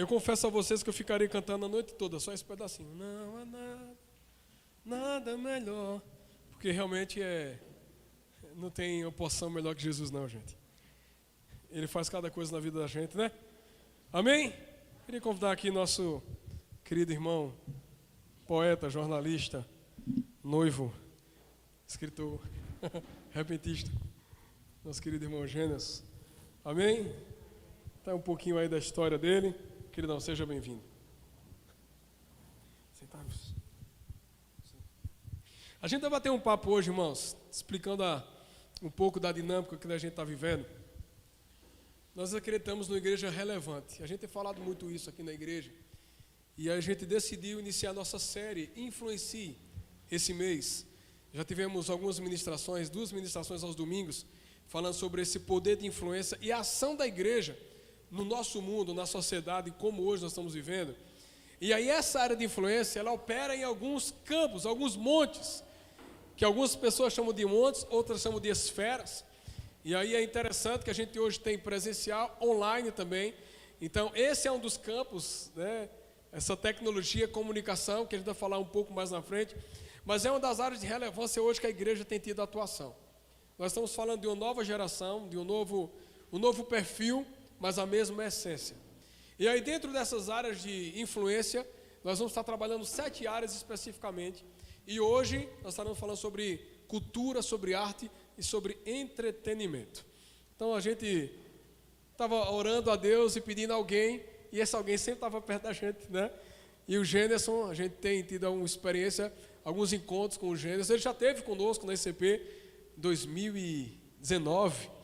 Eu confesso a vocês que eu ficarei cantando a noite toda, só esse pedacinho. Não há nada, nada melhor. Porque realmente é. Não tem oposição melhor que Jesus, não, gente. Ele faz cada coisa na vida da gente, né? Amém? Queria convidar aqui nosso querido irmão, poeta, jornalista, noivo, escritor, repentista, nosso querido irmão Gênesis. Amém? Tá um pouquinho aí da história dele. Queridão, seja bem-vindo. A gente vai bater um papo hoje, irmãos, explicando a, um pouco da dinâmica que a gente está vivendo. Nós acreditamos numa igreja relevante. A gente tem falado muito isso aqui na igreja. E a gente decidiu iniciar nossa série Influencie esse mês. Já tivemos algumas ministrações, duas ministrações aos domingos, falando sobre esse poder de influência e a ação da igreja no nosso mundo, na sociedade, como hoje nós estamos vivendo. E aí essa área de influência, ela opera em alguns campos, alguns montes, que algumas pessoas chamam de montes, outras chamam de esferas. E aí é interessante que a gente hoje tem presencial, online também. Então, esse é um dos campos, né? essa tecnologia, comunicação, que a gente vai falar um pouco mais na frente. Mas é uma das áreas de relevância hoje que a igreja tem tido atuação. Nós estamos falando de uma nova geração, de um novo, um novo perfil, mas a mesma essência. E aí, dentro dessas áreas de influência, nós vamos estar trabalhando sete áreas especificamente. E hoje nós estaremos falando sobre cultura, sobre arte e sobre entretenimento. Então a gente estava orando a Deus e pedindo alguém, e esse alguém sempre estava perto da gente, né? E o Gêneson, a gente tem tido uma experiência, alguns encontros com o Gêneson. Ele já teve conosco na ICP 2019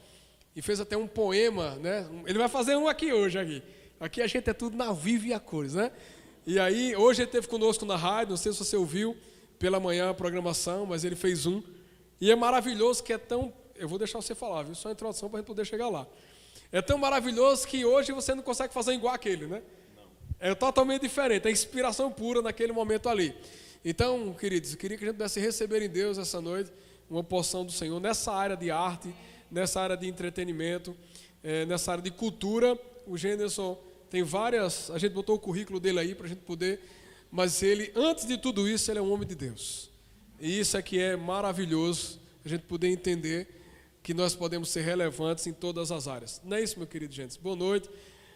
e fez até um poema, né? Ele vai fazer um aqui hoje aqui. Aqui a gente é tudo na viva e a cores, né? E aí, hoje ele esteve conosco na rádio, não sei se você ouviu pela manhã a programação, mas ele fez um e é maravilhoso que é tão. Eu vou deixar você falar, viu? Só a introdução para a gente poder chegar lá. É tão maravilhoso que hoje você não consegue fazer igual aquele, né? É totalmente diferente, é inspiração pura naquele momento ali. Então, queridos, eu queria que a gente pudesse receber em Deus essa noite uma porção do Senhor nessa área de arte, nessa área de entretenimento, é, nessa área de cultura. O Gênesis tem várias. A gente botou o currículo dele aí para a gente poder. Mas ele, antes de tudo isso, ele é um homem de Deus. E isso é que é maravilhoso, a gente poder entender que nós podemos ser relevantes em todas as áreas. Não é isso, meu querido gente? Boa noite,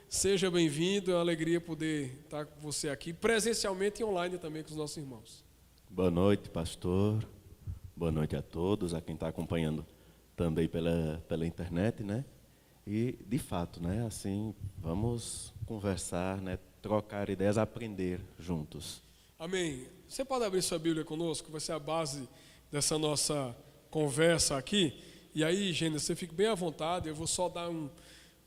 seja bem-vindo, é uma alegria poder estar com você aqui, presencialmente e online também com os nossos irmãos. Boa noite, pastor. Boa noite a todos, a quem está acompanhando também pela, pela internet, né? E, de fato, né, assim, vamos conversar, né, trocar ideias, aprender juntos. Amém. Você pode abrir sua Bíblia conosco, vai ser a base dessa nossa conversa aqui. E aí, Gênesis, você fique bem à vontade, eu vou só dar um,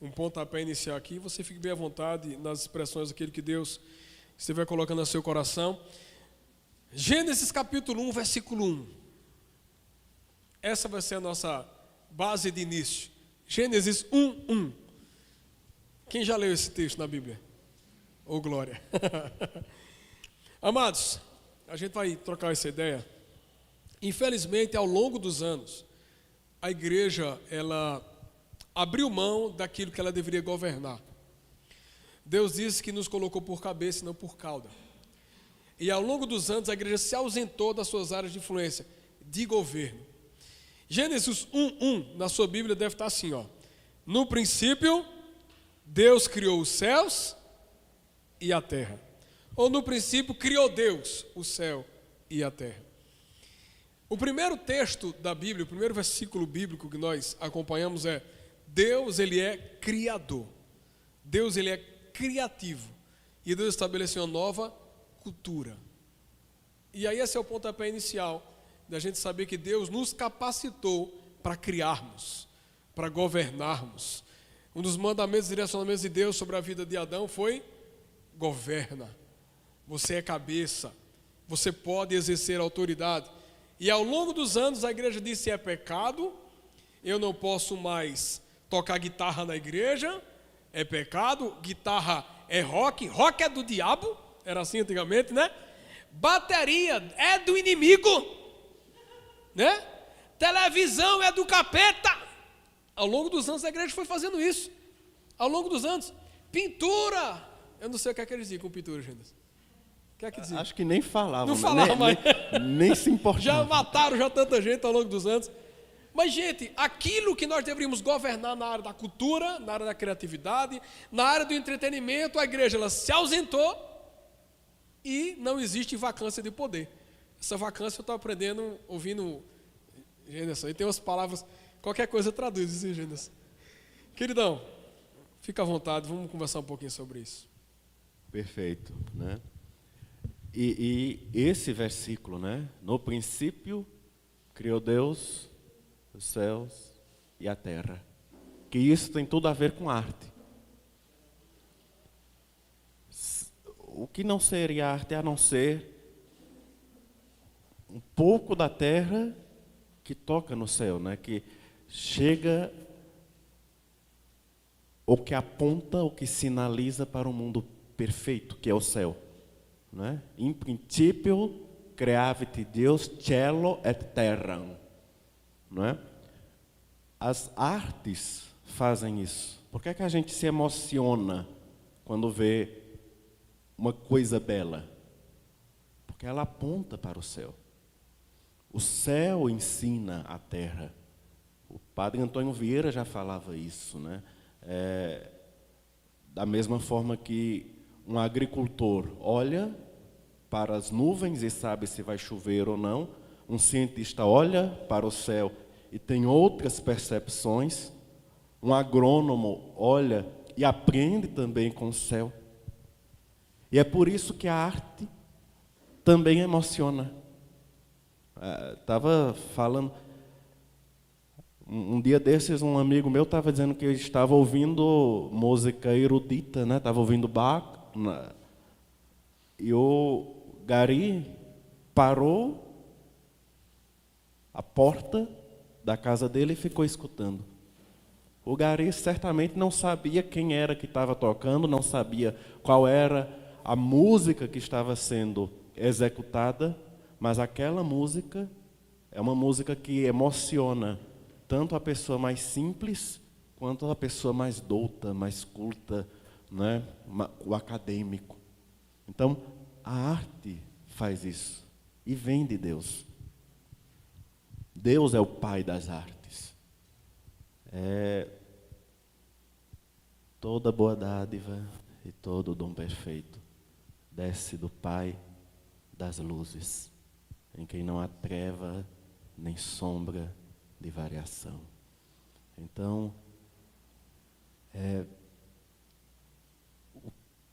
um pontapé inicial aqui, você fique bem à vontade nas expressões daquilo que Deus estiver colocando no seu coração. Gênesis capítulo 1, versículo 1. Essa vai ser a nossa base de início. Gênesis 1, 1. Quem já leu esse texto na Bíblia? Ô oh, glória. Amados, a gente vai trocar essa ideia. Infelizmente, ao longo dos anos, a igreja ela abriu mão daquilo que ela deveria governar. Deus disse que nos colocou por cabeça e não por cauda. E ao longo dos anos a igreja se ausentou das suas áreas de influência de governo. Gênesis 1:1 na sua Bíblia deve estar assim, ó. No princípio Deus criou os céus e a terra. Ou no princípio criou Deus o céu e a terra. O primeiro texto da Bíblia, o primeiro versículo bíblico que nós acompanhamos é: Deus, ele é criador. Deus, ele é criativo. E Deus estabeleceu uma nova cultura. E aí esse é o pontapé inicial da gente saber que Deus nos capacitou para criarmos, para governarmos. Um dos mandamentos e direcionamentos de Deus sobre a vida de Adão foi governa. Você é cabeça. Você pode exercer autoridade. E ao longo dos anos a igreja disse: é pecado, eu não posso mais tocar guitarra na igreja, é pecado, guitarra é rock, rock é do diabo, era assim antigamente, né? Bateria é do inimigo, né? Televisão é do capeta. Ao longo dos anos a igreja foi fazendo isso. Ao longo dos anos, pintura Eu não sei o que é que eles dizem com pintura, gente. Que é que? Acho que nem falavam. Não né? falavam, nem, mas- nem, nem se importavam. Já mataram já tanta gente ao longo dos anos. Mas, gente, aquilo que nós deveríamos governar na área da cultura, na área da criatividade, na área do entretenimento, a igreja ela se ausentou e não existe vacância de poder. Essa vacância eu estou aprendendo, ouvindo Gênesis. E tem umas palavras, qualquer coisa traduz, hein, Gênesis? Queridão, fica à vontade, vamos conversar um pouquinho sobre isso. Perfeito, né? E, e esse versículo, né? No princípio criou Deus os céus e a terra. Que isso tem tudo a ver com arte. O que não seria arte a não ser um pouco da terra que toca no céu, né? Que chega o que aponta, o que sinaliza para o mundo perfeito, que é o céu. Né? In principio creavit Deus cielo et terram. Não é? As artes fazem isso. Por que, é que a gente se emociona quando vê uma coisa bela? Porque ela aponta para o céu. O céu ensina a terra. O padre Antônio Vieira já falava isso, né? É, da mesma forma que um agricultor olha para as nuvens e sabe se vai chover ou não, um cientista olha para o céu e tem outras percepções, um agrônomo olha e aprende também com o céu. E é por isso que a arte também emociona. Estava falando. Um, dia desses, um amigo meu estava dizendo que estava ouvindo música erudita, né? Estava ouvindo Bach. na- e o Gari parou a porta da casa dele e ficou escutando. O Gari certamente não sabia quem era que estava tocando, não sabia qual era a música que estava sendo executada, mas aquela música é uma música que emociona tanto a pessoa mais simples quanto a pessoa mais douta, mais culta, né? O acadêmico. Então, a arte faz isso e vem de Deus. Deus é o pai das artes. É toda boa dádiva e todo dom perfeito desce do Pai das luzes, em quem não há treva nem sombra de variação. Então, é, o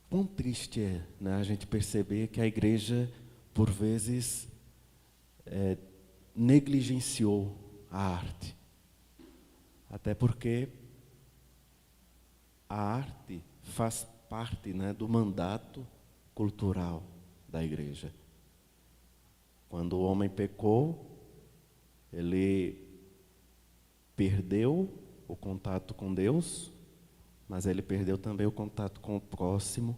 quão triste é né, a gente perceber que a igreja, por vezes, é, negligenciou a arte. Até porque a arte faz parte né, do mandato cultural da igreja. Quando o homem pecou, ele perdeu o contato com Deus, mas ele perdeu também o contato com o próximo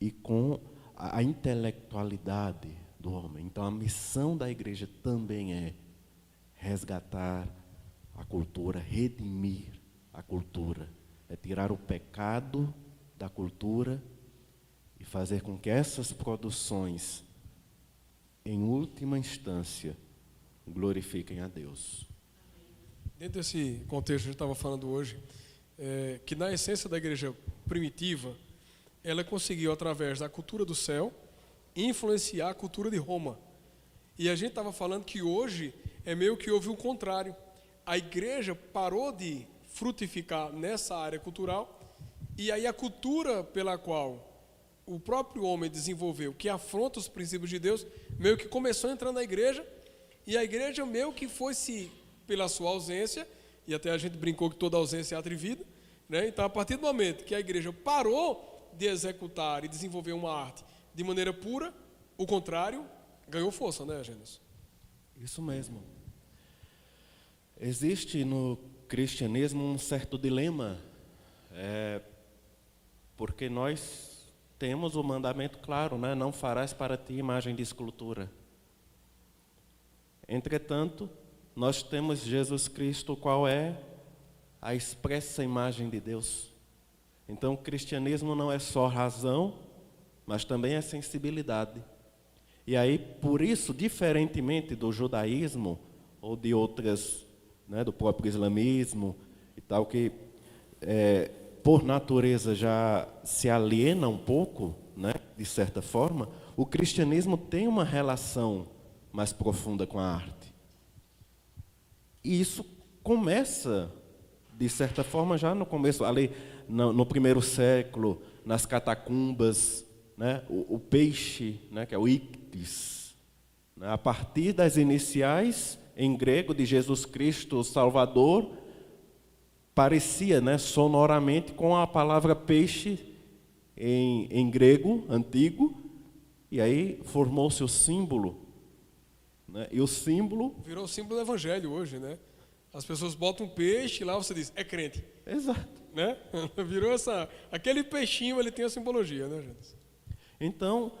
e com a, intelectualidade do homem. Então a missão da igreja também é resgatar a cultura, redimir a cultura, é tirar o pecado da cultura e fazer com que essas produções, em última instância, glorifiquem a Deus. Dentro desse contexto que a gente estava falando hoje, é, que na essência da igreja primitiva, ela conseguiu, através da cultura do céu, influenciar a cultura de Roma. E a gente estava falando que hoje é meio que houve o contrário. A igreja parou de frutificar nessa área cultural, e aí a cultura pela qual o próprio homem desenvolveu, que afronta os princípios de Deus, meio que começou entrando na igreja, e a igreja meio que foi se, pela sua ausência, e até a gente brincou que toda ausência é atrevida, né? então a partir do momento que a igreja parou de executar e desenvolver uma arte de maneira pura, o contrário ganhou força, né, Gênesis? Isso mesmo. Existe no cristianismo um certo dilema, é, porque nós temos o mandamento claro, né? não farás para ti imagem de escultura. Entretanto, nós temos Jesus Cristo, qual é a expressa imagem de Deus. Então, o cristianismo não é só razão, mas também é sensibilidade. E aí, por isso, diferentemente do judaísmo ou de outras, né, do próprio islamismo e tal, que é, por natureza já se aliena um pouco, né, de certa forma, o cristianismo tem uma relação mais profunda com a arte. E isso começa, de certa forma, já no começo, ali no, no primeiro século, nas catacumbas, né, o, o peixe, né, que é o ictis, né, a partir das iniciais em grego de Jesus Cristo, Salvador, parecia né, sonoramente com a palavra peixe em, em grego antigo, e aí formou-se o símbolo. Né, e o símbolo. Virou o símbolo do evangelho hoje, né? As pessoas botam um peixe e lá você diz, é crente. Exato. Né? Virou essa. Aquele peixinho ele tem a simbologia, né, gente? Então,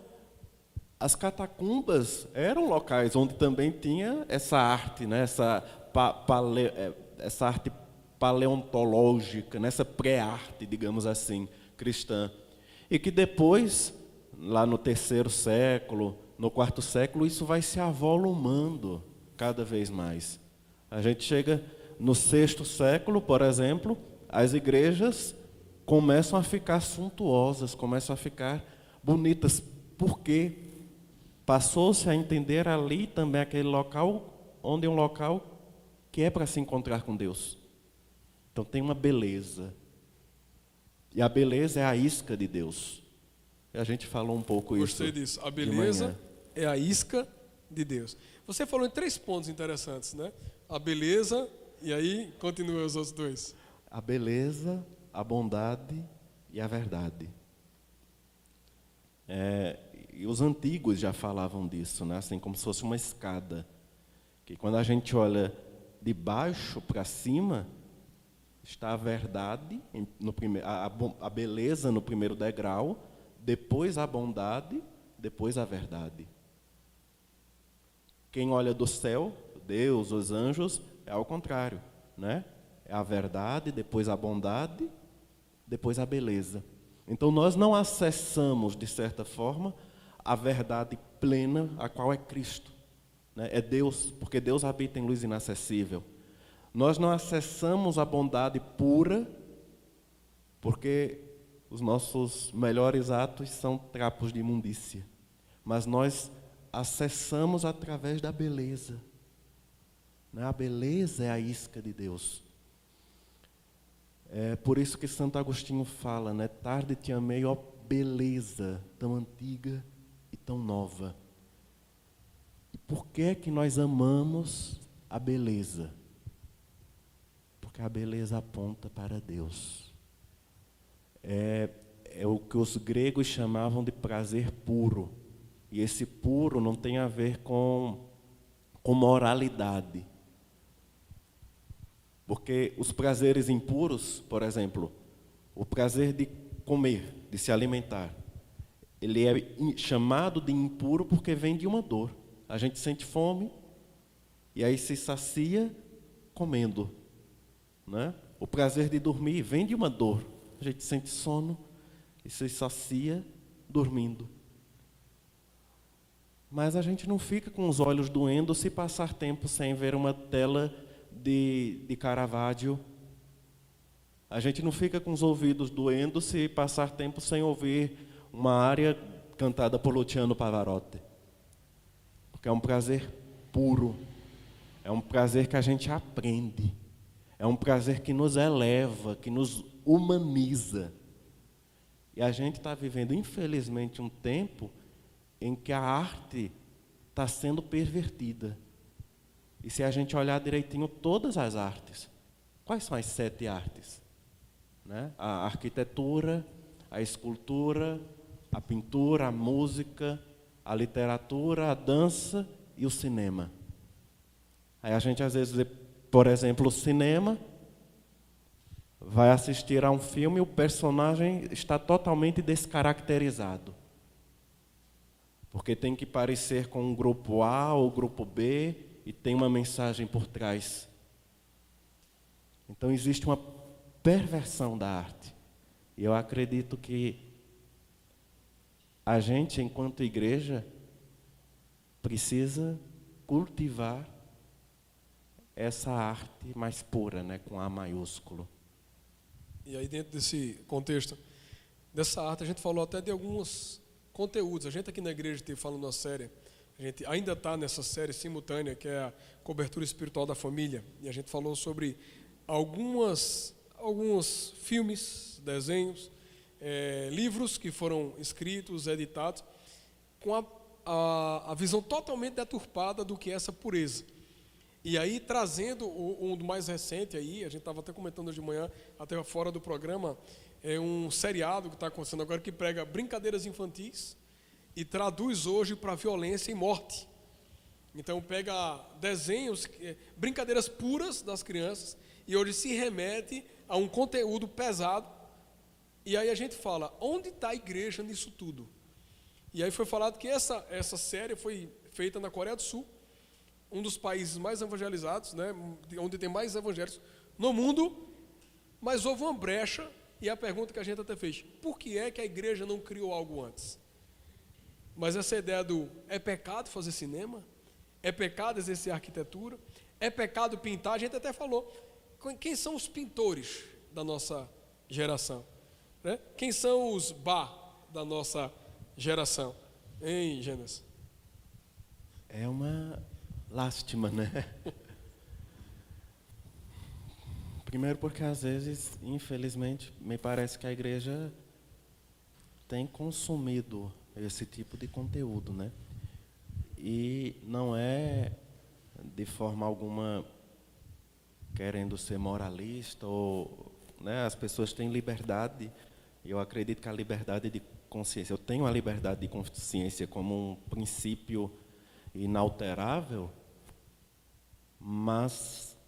as catacumbas eram locais onde também tinha essa arte, né? essa, pa, pale, é, essa arte paleontológica, nessa pré-arte, digamos assim, cristã. E que depois, lá no terceiro século, no quarto século, isso vai se avolumando cada vez mais. A gente chega no sexto século, por exemplo, as igrejas começam a ficar suntuosas, começam a ficar bonitas, porque passou-se a entender ali também aquele local, onde é um local que é para se encontrar com Deus. Então tem uma beleza. E a beleza é a isca de Deus. E a gente falou um pouco Gostei isso. Gostei disso. A beleza é a isca de Deus. Você falou em três pontos interessantes, né? A beleza, e aí continua os outros dois. A beleza, a bondade e a verdade. É, e os antigos já falavam disso, né? assim como se fosse uma escada. Que quando a gente olha de baixo para cima, está a verdade, no primeiro, a, a beleza no primeiro degrau, depois a bondade, depois a verdade. Quem olha do céu, Deus, os anjos, é ao contrário, né? É a verdade, depois a bondade, depois a beleza. Então nós não acessamos, de certa forma, a verdade plena, a qual é Cristo. Né? É Deus, porque Deus habita em luz inacessível. Nós não acessamos a bondade pura, porque os nossos melhores atos são trapos de imundícia. Mas nós acessamos através da beleza. Né? A beleza é a isca de Deus. É por isso que Santo Agostinho fala, né? Tarde te amei, ó beleza tão antiga e tão nova. E por que é que nós amamos a beleza? Porque a beleza aponta para Deus. É, é o que os gregos chamavam de prazer puro. E esse puro não tem a ver com, com moralidade. Porque os prazeres impuros, por exemplo, o prazer de comer, de se alimentar, ele é chamado de impuro porque vem de uma dor. A gente sente fome e aí se sacia comendo. Né? O prazer de dormir vem de uma dor. A gente sente sono e se sacia dormindo. Mas a gente não fica com os olhos doendo se passar tempo sem ver uma tela de, de Caravaggio. A gente não fica com os ouvidos doendo se passar tempo sem ouvir uma área cantada por Luciano Pavarotti. Porque é um prazer puro. É um prazer que a gente aprende. É um prazer que nos eleva, que nos humaniza. E a gente está vivendo, infelizmente, um tempo em que a arte está sendo pervertida. E se a gente olhar direitinho todas as artes, quais são as sete artes? Né? A arquitetura, a escultura, a pintura, a música, a literatura, a dança e o cinema. Aí a gente às vezes por exemplo, o cinema, vai assistir a um filme o personagem está totalmente descaracterizado porque tem que parecer com o grupo A ou o grupo B e tem uma mensagem por trás. Então existe uma perversão da arte. E eu acredito que a gente, enquanto igreja, precisa cultivar essa arte mais pura, né, com A maiúsculo. E aí dentro desse contexto dessa arte, a gente falou até de alguns conteúdos. A gente aqui na igreja teve falando uma série, a gente ainda está nessa série simultânea, que é a cobertura espiritual da família, e a gente falou sobre algumas, alguns filmes, desenhos, é, livros que foram escritos, editados, com a, a, a visão totalmente deturpada do que é essa pureza. E aí, trazendo um do mais recente aí, a gente estava até comentando hoje de manhã, até fora do programa, é um seriado que está acontecendo agora que prega brincadeiras infantis e traduz hoje para violência e morte. Então pega desenhos, é, brincadeiras puras das crianças e hoje se remete a um conteúdo pesado. E aí a gente fala, onde está a igreja nisso tudo? E aí foi falado que essa, essa série foi feita na Coreia do Sul, um dos países mais evangelizados, né, onde tem mais evangelhos no mundo, mas houve uma brecha, e a pergunta que a gente até fez: por que é que a igreja não criou algo antes? Mas essa ideia do é pecado fazer cinema? É pecado exercer arquitetura? É pecado pintar? A gente até falou. Quem são os pintores da nossa geração? Né? Quem são os bar da nossa geração? Hein, Gênesis? É uma lástima, né? Primeiro porque às vezes, infelizmente, me parece que a igreja tem consumido esse tipo de conteúdo, né? E não é de forma alguma querendo ser moralista ou, né, as pessoas têm liberdade. Eu acredito que a liberdade de consciência, eu tenho a liberdade de consciência como um princípio inalterável, mas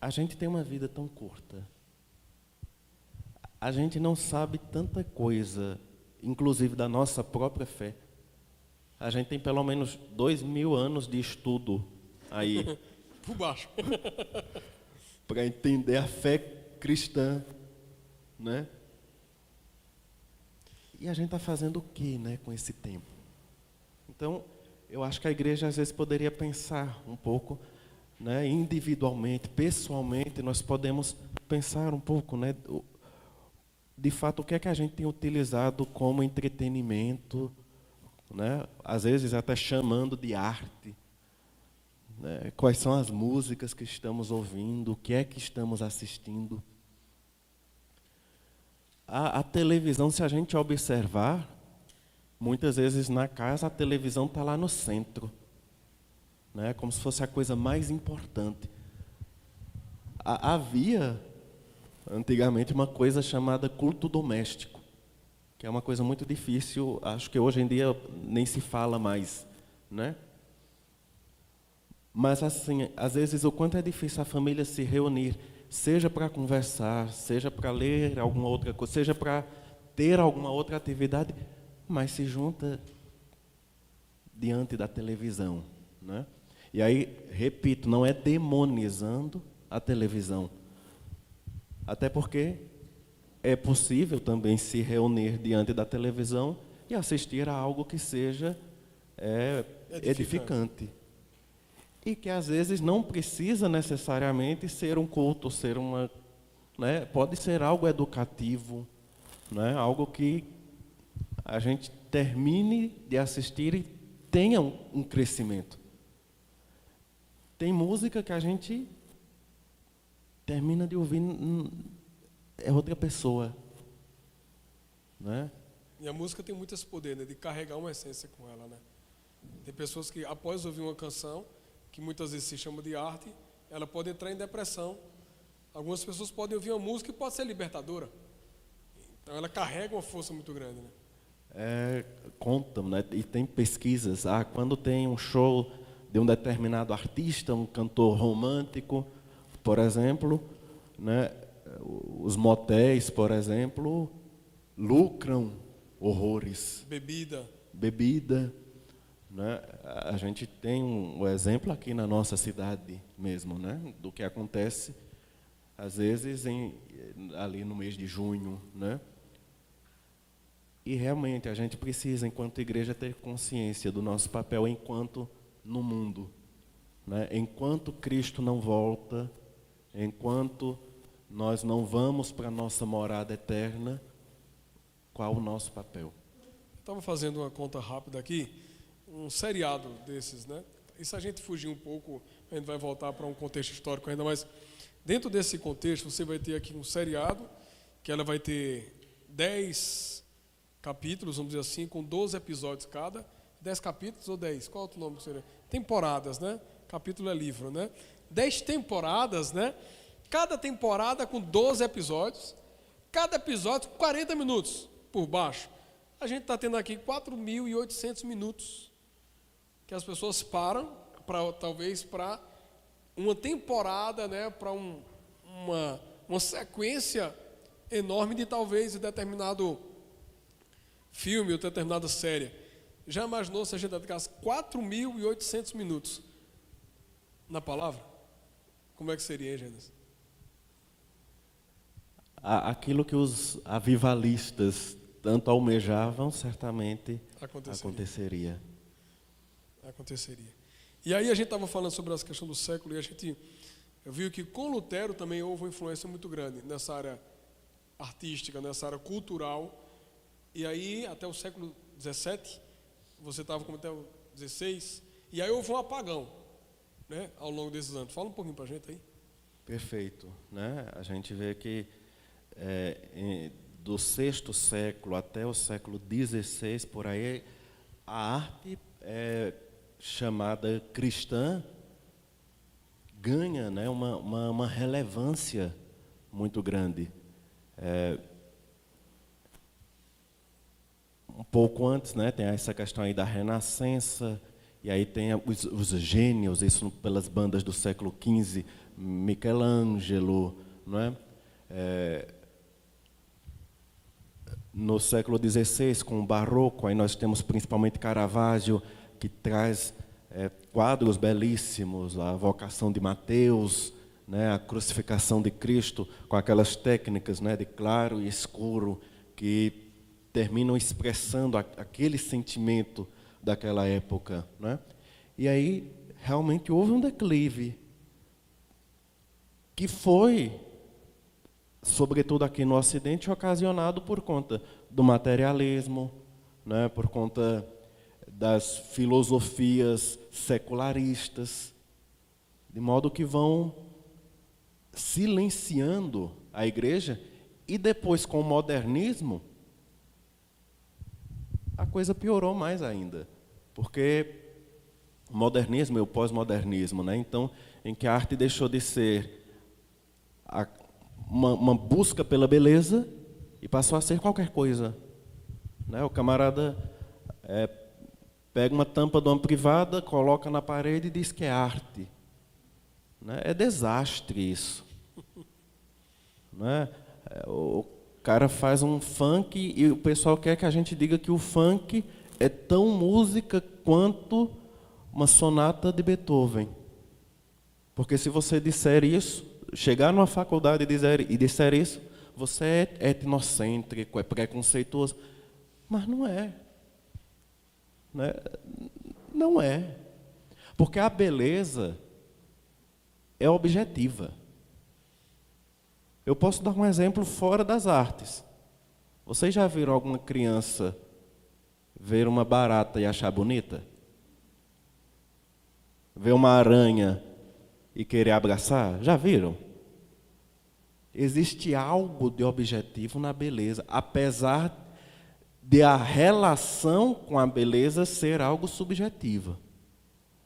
a gente tem uma vida tão curta. A gente não sabe tanta coisa, inclusive da nossa própria fé. A gente tem pelo menos dois mil anos de estudo aí. Por baixo. Para entender a fé cristã, né? E a gente está fazendo o que, né, com esse tempo? Então, eu acho que a igreja às vezes poderia pensar um pouco, né, individualmente, pessoalmente, nós podemos pensar um pouco, né, de fato, o que é que a gente tem utilizado como entretenimento, né, às vezes até chamando de arte, né, quais são as músicas que estamos ouvindo, o que é que estamos assistindo. A, a televisão, se a gente observar, Muitas vezes na casa a televisão está lá no centro, né? como se fosse a coisa mais importante. Havia antigamente uma coisa chamada culto doméstico, que é uma coisa muito difícil, acho que hoje em dia nem se fala mais, né? Mas assim, às vezes o quanto é difícil a família se reunir, seja para conversar, seja para ler alguma outra coisa, seja para ter alguma outra atividade, mas se junta diante da televisão. Né? E aí, repito, não é demonizando a televisão. Até porque é possível também se reunir diante da televisão e assistir a algo que seja é, edificante. edificante. E que às vezes não precisa necessariamente ser um culto, ser uma. Né, pode ser algo educativo, né, algo que a gente termine de assistir e tenha um, crescimento. Tem música que a gente termina de ouvir é outra pessoa, né? E a música tem muito esse poder, né, de carregar uma essência com ela, né? Tem pessoas que após ouvir uma canção, que muitas vezes se chama de arte, ela pode entrar em depressão. Algumas pessoas podem ouvir uma música e pode ser libertadora. Então ela carrega uma força muito grande, né? É, contam, né, e tem pesquisas, ah, quando tem um show de um determinado artista, um cantor romântico, por exemplo, né, os motéis, por exemplo, lucram horrores. Bebida. Bebida. Né? A gente tem um exemplo aqui na nossa cidade mesmo, né? do que acontece. às vezes em, ali no mês de junho, né? E realmente a gente precisa, enquanto igreja, ter consciência do nosso papel enquanto no mundo. Né? Enquanto Cristo não volta, enquanto nós não vamos para a nossa morada eterna, qual o nosso papel? Estava fazendo uma conta rápida aqui, um seriado desses, né? E se a gente fugir um pouco, a gente vai voltar para um contexto histórico ainda mais. Dentro desse contexto, você vai ter aqui um seriado, que ela vai ter 10 capítulos, vamos dizer assim, com 12 episódios cada. 10 capítulos ou 10? Qual é o nome que seria? Temporadas, né? Capítulo é livro, né? 10 temporadas, né? Cada temporada com 12 episódios. Cada episódio com 40 minutos por baixo. A gente está tendo aqui 4.800 minutos que as pessoas param, pra, talvez para uma temporada, né? Para um, uma, uma sequência enorme de talvez determinado filme ou determinada série. Já imaginou se a gente dedicasse 4.800 minutos na palavra? Como é que seria, hein, Gênesis? Aquilo que os avivalistas tanto almejavam, certamente aconteceria. aconteceria. Aconteceria. E aí a gente estava falando sobre essa questão do século e a gente viu que com Lutero também houve uma influência muito grande nessa área artística, nessa área cultural e aí, até o século XVII, você estava como até o XVI, e aí houve um apagão né, ao longo desses anos. Fala um pouquinho para a gente aí. Perfeito. Né? A gente vê que é, em, do sexto século até o século XVI, por aí, a arte é, chamada cristã ganha né, uma, uma, uma relevância muito grande. É, um pouco antes, né, tem essa questão aí da Renascença, e aí tem os, os gênios, isso pelas bandas do século XV, Michelangelo, não é? é no século XVI, com o Barroco, aí nós temos principalmente Caravaggio, que traz é, quadros belíssimos, a vocação de Mateus, né, a crucificação de Cristo, com aquelas técnicas né, de claro e escuro, que terminam expressando aquele sentimento daquela época. Né? E aí, realmente houve um declive, que foi, sobretudo aqui no Ocidente, ocasionado por conta do materialismo, né? por conta das filosofias secularistas, de modo que vão silenciando a igreja e depois com o modernismo a coisa piorou mais ainda. Porque o modernismo e o pós-modernismo, né? então, em que a arte deixou de ser a, uma, uma, busca pela beleza e passou a ser qualquer coisa. Né? O camarada é, pega uma tampa de uma privada, coloca na parede e diz que é arte. Né? É desastre isso. Né? O cara faz um funk e o pessoal quer que a gente diga que o funk é tão música quanto uma sonata de Beethoven. Porque se você disser isso, chegar numa faculdade e dizer, e disser isso, você é etnocêntrico, é preconceituoso. Mas não é. Né? Não é. Porque a beleza é objetiva. Eu posso dar um exemplo fora das artes. Vocês já viram alguma criança ver uma barata e achar bonita? Ver uma aranha e querer abraçar? Já viram? Existe algo de objetivo na beleza, apesar de a relação com a beleza ser algo subjetivo.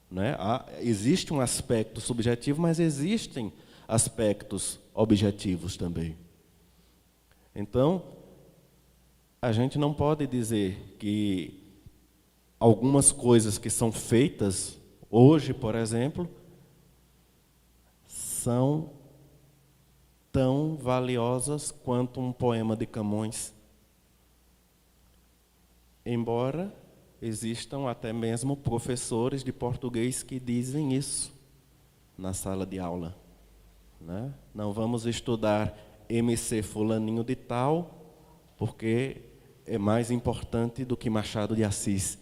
Né? existe um aspecto subjetivo, mas existem aspectos objetivos também. Então, a gente não pode dizer que algumas coisas que são feitas hoje, por exemplo, são tão valiosas quanto um poema de Camões. Embora existam até mesmo professores de português que dizem isso na sala de aula. Né? Não vamos estudar MC Fulaninho de Tal, porque é mais importante do que Machado de Assis.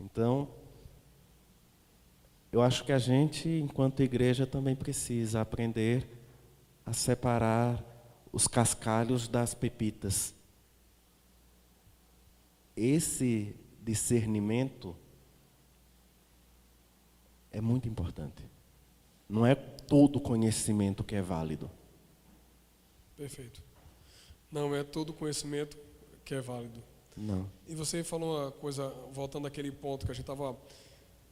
Então, eu acho que a gente, enquanto igreja, também precisa aprender a separar os cascalhos das pepitas. Esse discernimento é muito importante. Não é todo conhecimento que é válido. Perfeito. Não é todo conhecimento que é válido. Não. E você falou uma coisa, voltando àquele ponto que a gente estava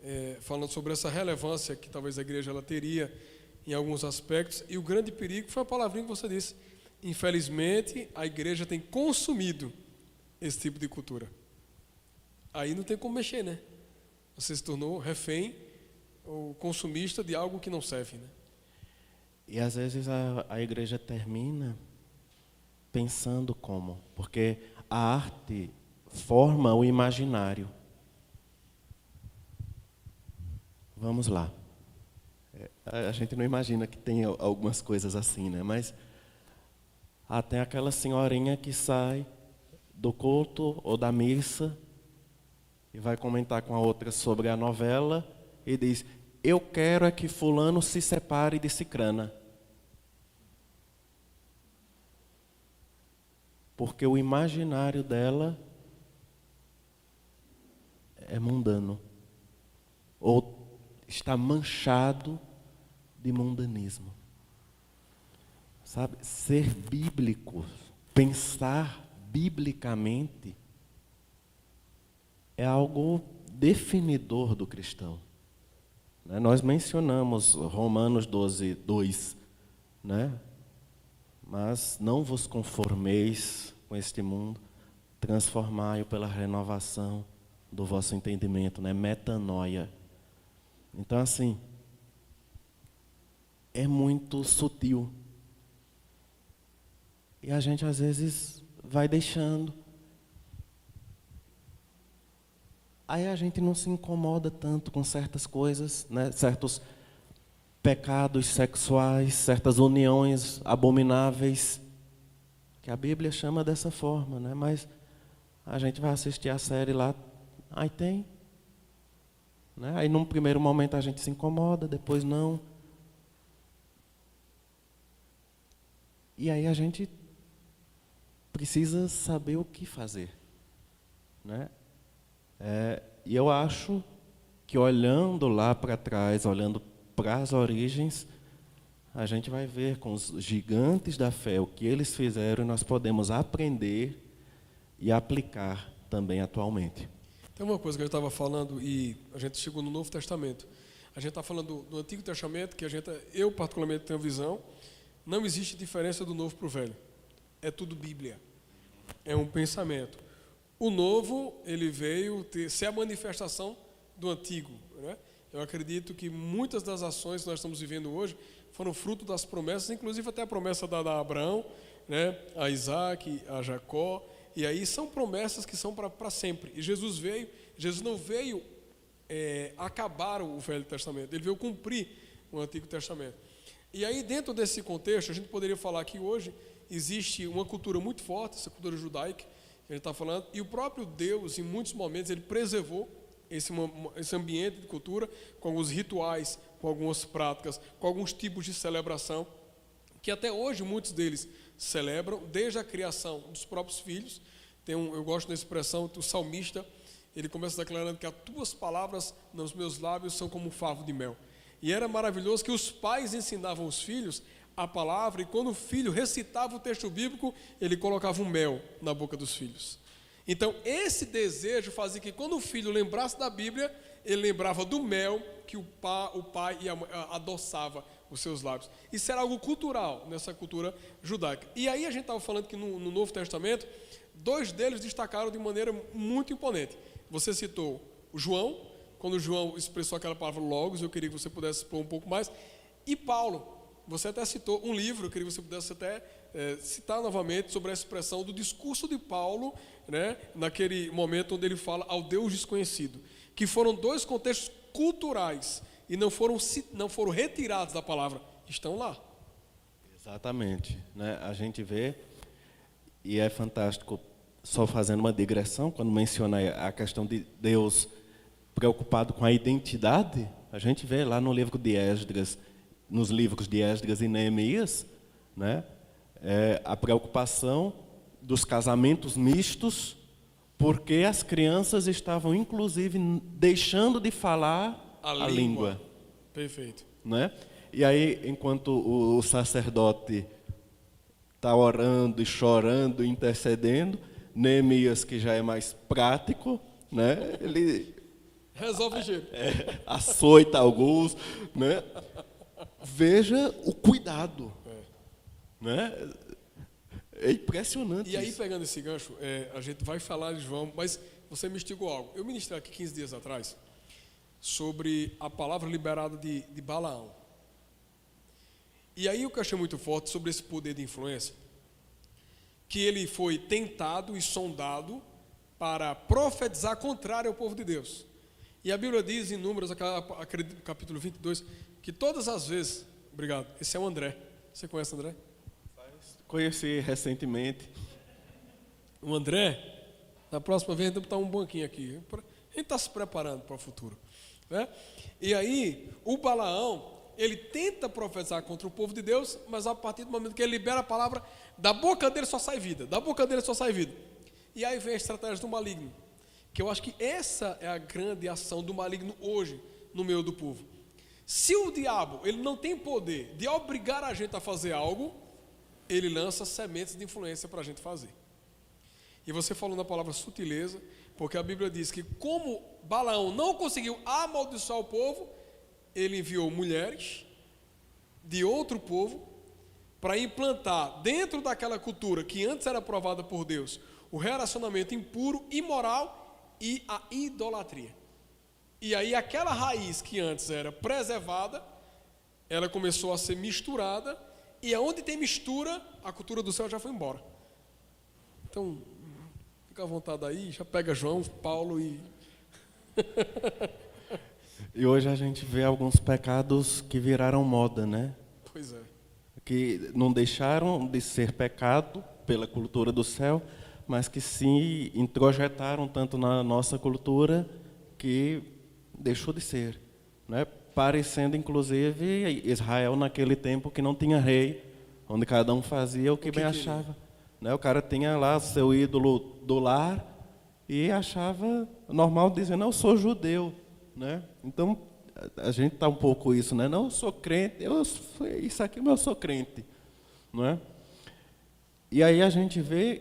é, falando sobre essa relevância que talvez a igreja ela teria em alguns aspectos, e o grande perigo foi a palavrinha que você disse. Infelizmente, a igreja tem consumido esse tipo de cultura. Aí não tem como mexer, né? Você se tornou refém ou consumista de algo que não serve, né? E às vezes a, a igreja termina pensando como, porque a arte forma o imaginário. Vamos lá. É, a gente não imagina que tem algumas coisas assim, né? Mas até aquela senhorinha que sai do culto ou da missa e vai comentar com a outra sobre a novela e diz: Eu quero é que Fulano se separe de Cicrana. Porque o imaginário dela é mundano. Ou está manchado de mundanismo. Sabe, ser bíblico, pensar biblicamente é algo definidor do cristão. Né? Nós mencionamos Romanos 12, 2, né? mas não vos conformeis com este mundo, transformai-o pela renovação do vosso entendimento, né? metanoia. Então, assim, é muito sutil. E a gente, às vezes, vai deixando. Aí a gente não se incomoda tanto com certas coisas, né? certos pecados sexuais, certas uniões abomináveis, que a Bíblia chama dessa forma, né? mas a gente vai assistir a série lá, aí tem. Né? Aí, num primeiro momento, a gente se incomoda, depois não. E aí a gente precisa saber o que fazer. Né? É, e eu acho que olhando lá para trás, olhando para as origens, a gente vai ver com os gigantes da fé o que eles fizeram e nós podemos aprender e aplicar também atualmente. Tem uma coisa que eu estava falando e a gente chegou no Novo Testamento. A gente está falando do, do, Antigo Testamento, que a gente, eu particularmente tenho visão, não existe diferença do Novo para o Velho. É tudo Bíblia. É um pensamento. O Novo, ele veio ter, ser a manifestação do Antigo. Né? Eu acredito que muitas das ações que nós estamos vivendo hoje foram fruto das promessas, inclusive até a promessa dada a Abraão, né? a Isaac, a Jacó, e aí são promessas que são para sempre. E Jesus veio, Jesus não veio é, acabar o Velho Testamento, ele veio cumprir o Antigo Testamento. E aí, dentro desse contexto, a gente poderia falar que hoje existe uma cultura muito forte, essa cultura judaica, gente está falando, e o próprio Deus, em muitos momentos, ele preservou esse, esse ambiente de cultura com alguns rituais, com algumas práticas, com alguns tipos de celebração, que até hoje muitos deles celebram desde a criação dos próprios filhos. Tem um, eu gosto da expressão do salmista, ele começa declarando que as tuas palavras nos meus lábios são como um favo de mel. E era maravilhoso que os pais ensinavam os filhos a palavra, e quando o filho recitava o texto bíblico, ele colocava um mel na boca dos filhos. Então, esse desejo fazia que quando o filho lembrasse da Bíblia, ele lembrava do mel que o pai, o pai adoçava os seus lábios. Isso era algo cultural nessa cultura judaica. E aí a gente estava falando que no, no, Novo Testamento, dois deles destacaram de maneira muito imponente. Você citou João, quando João expressou aquela palavra logos, eu queria que você pudesse expor um pouco mais. E Paulo, você até citou um livro, queria que você pudesse até é, citar novamente sobre a expressão do discurso de Paulo, né, naquele momento onde ele fala ao Deus desconhecido, que foram dois contextos culturais e não foram, não foram retirados da palavra, estão lá. Exatamente. Né? A gente vê, e é fantástico, só fazendo uma digressão, quando menciona a questão de Deus preocupado com a identidade, a gente vê lá no livro de Esdras, nos livros de Esdras e Neemias, né, é, a preocupação dos casamentos mistos, porque as crianças estavam, inclusive, deixando de falar a, a língua. língua. Perfeito. Né? E aí, enquanto o, o sacerdote está orando e chorando, intercedendo, Neemias, que já é mais prático, né, ele resolve o jeito. É, açoita alguns, né? Veja o cuidado, é. né? É impressionante. E aí, isso. pegando esse gancho, é, a gente vai falar de João, mas você me instigou algo. Eu ministrei aqui 15 dias atrás sobre a palavra liberada de, de Balaão. E aí o que eu achei muito forte sobre esse poder de influência, que ele foi tentado e sondado para profetizar contrário ao povo de Deus. E a Bíblia diz em Números, capítulo 22, que todas as vezes, obrigado, esse é o André. Você conhece o André? Conheci recentemente. O André, na próxima vez, gente botar um banquinho aqui. A gente está se preparando para o futuro. Né? E aí, o Balaão, ele tenta profetizar contra o povo de Deus, mas a partir do momento que ele libera a palavra, da boca dele só sai vida, da boca dele só sai vida. E aí vem a estratégia do maligno que eu acho que essa é a grande ação do maligno hoje no meio do povo. Se o diabo ele não tem poder de obrigar a gente a fazer algo, ele lança sementes de influência para a gente fazer. E você falou na palavra sutileza, porque a Bíblia diz que como Balaão não conseguiu amaldiçoar o povo, ele enviou mulheres de outro povo para implantar dentro daquela cultura que antes era aprovada por Deus o relacionamento impuro, imoral e a idolatria. E aí aquela raiz que antes era preservada, ela começou a ser misturada, e aonde tem mistura, a cultura do céu já foi embora. Então, fica à vontade aí, já pega João, Paulo e. e hoje a gente vê alguns pecados que viraram moda, né? Pois é. Que não deixaram de ser pecado pela cultura do céu, mas que se introjetaram tanto na nossa cultura que deixou de ser, né? parecendo inclusive Israel naquele tempo que não tinha rei, onde cada um fazia o que, o que bem queria. achava. Né? O cara tinha lá seu ídolo do lar e achava normal dizer, não, eu sou judeu. Né? Então, a gente está um pouco isso, né? não, eu sou crente, eu, isso aqui, mas eu sou crente. Não é? E aí a gente vê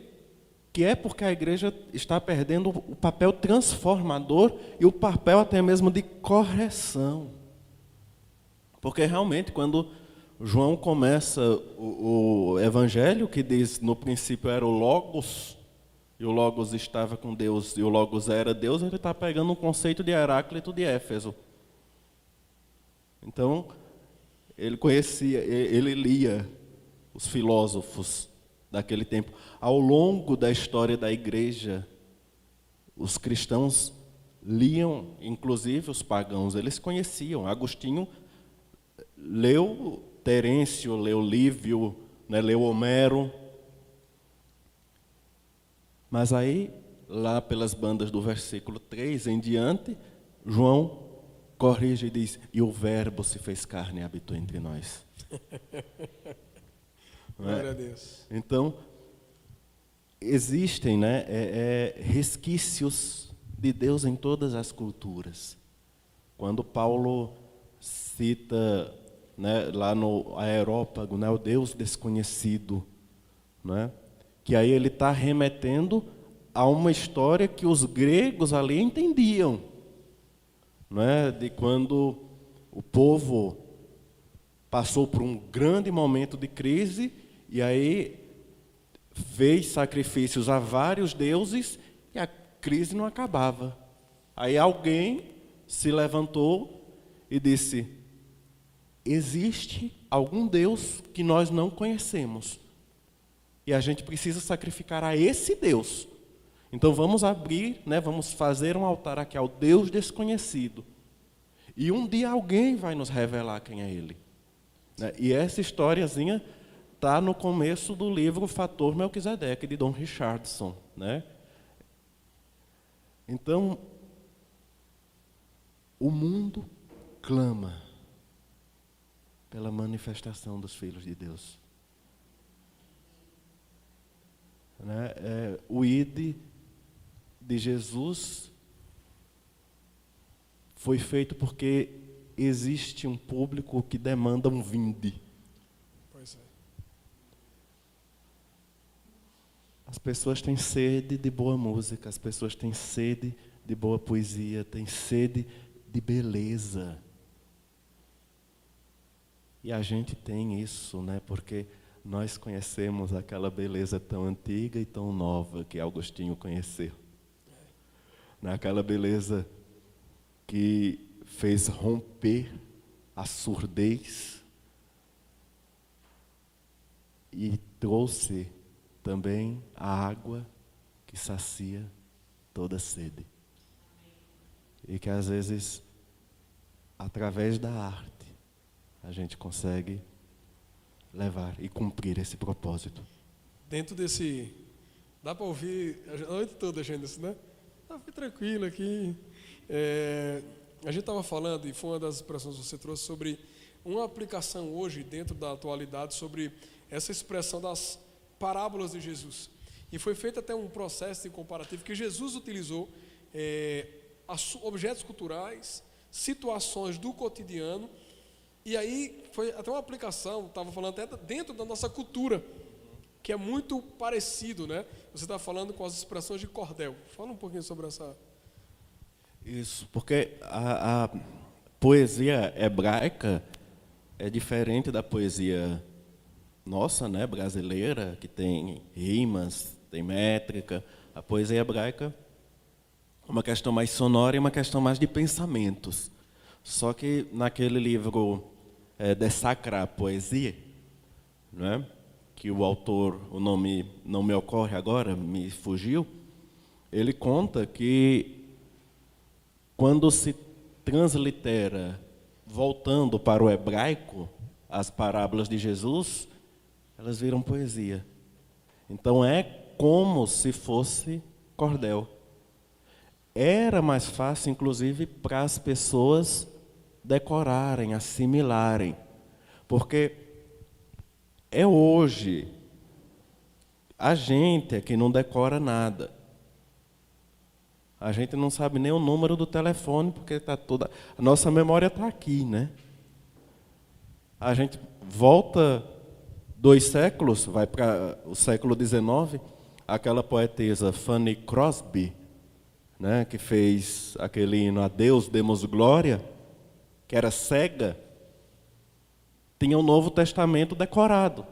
que é porque a igreja está perdendo o papel transformador e o papel até mesmo de correção. Porque realmente, quando João começa o, o evangelho, que diz no princípio era o Logos, e o Logos estava com Deus, e o Logos era Deus, ele está pegando um conceito de Heráclito de Éfeso. Então, ele conhecia, ele lia os filósofos daquele tempo. Ao longo da história da igreja, os cristãos liam, inclusive os pagãos, eles conheciam. Agostinho leu Terêncio, leu Lívio, né, leu Homero. Mas aí, lá pelas bandas do versículo 3 em diante, João corrige e diz: E o Verbo se fez carne e habitou entre nós. Glória a Deus. Então, existem né, é, é, resquícios de Deus em todas as culturas. Quando Paulo cita né, lá no aerópago, né, o Deus desconhecido, né, que aí ele está remetendo a uma história que os gregos ali entendiam, né, de quando o povo passou por um grande momento de crise e aí fez sacrifícios a vários deuses e a crise não acabava. Aí alguém se levantou e disse: Existe algum Deus que nós não conhecemos. E a gente precisa sacrificar a esse Deus. Então vamos abrir, né, vamos fazer um altar aqui ao Deus desconhecido. E um dia alguém vai nos revelar quem é Ele. Né? E essa historiazinha está no começo do livro Fator Melquisedeque, de Dom Richardson. Né? Então, o mundo clama pela manifestação dos filhos de Deus. Né? É, o ide de Jesus foi feito porque existe um público que demanda um vinde. Pois é. As pessoas têm sede de boa música, as pessoas têm sede de boa poesia, têm sede de beleza. E a gente tem isso, né? Porque nós conhecemos aquela beleza tão antiga e tão nova que Agostinho conheceu. Naquela beleza que fez romper a surdez e trouxe também a água que sacia toda sede. E que às vezes, através da arte, a gente consegue levar e cumprir esse propósito. Dentro desse. Dá para ouvir a noite toda, gente, né? Tá tranquilo aqui. É, a gente estava falando, e foi uma das expressões que você trouxe, sobre uma aplicação hoje, dentro da atualidade, sobre essa expressão das parábolas de Jesus. E foi feito até um processo de comparativo que Jesus utilizou é, objetos culturais, situações do cotidiano e aí foi até uma aplicação, estava falando até dentro da nossa cultura, que é muito parecido, né? Você está falando com as expressões de cordel. Fala um pouquinho sobre essa. Isso, porque a, a poesia hebraica é diferente da poesia nossa, né, brasileira, que tem rimas, tem métrica. A poesia hebraica é uma questão mais sonora e uma questão mais de pensamentos. Só que naquele livro é, dessacrar a poesia, é? que o autor, o nome não me ocorre agora, me fugiu, ele conta que quando se translitera, voltando para o hebraico, as parábolas de Jesus, elas viram poesia. Então é como se fosse cordel. Era mais fácil, inclusive, para as pessoas decorarem, assimilarem. Porque é hoje a gente é que não decora nada. A gente não sabe nem o número do telefone, porque está toda. A nossa memória está aqui, né? A gente volta dois séculos, vai para o século XIX, aquela poetisa Fanny Crosby, né, que fez aquele hino A Deus demos glória que era cega, tinha o Novo Testamento decorado.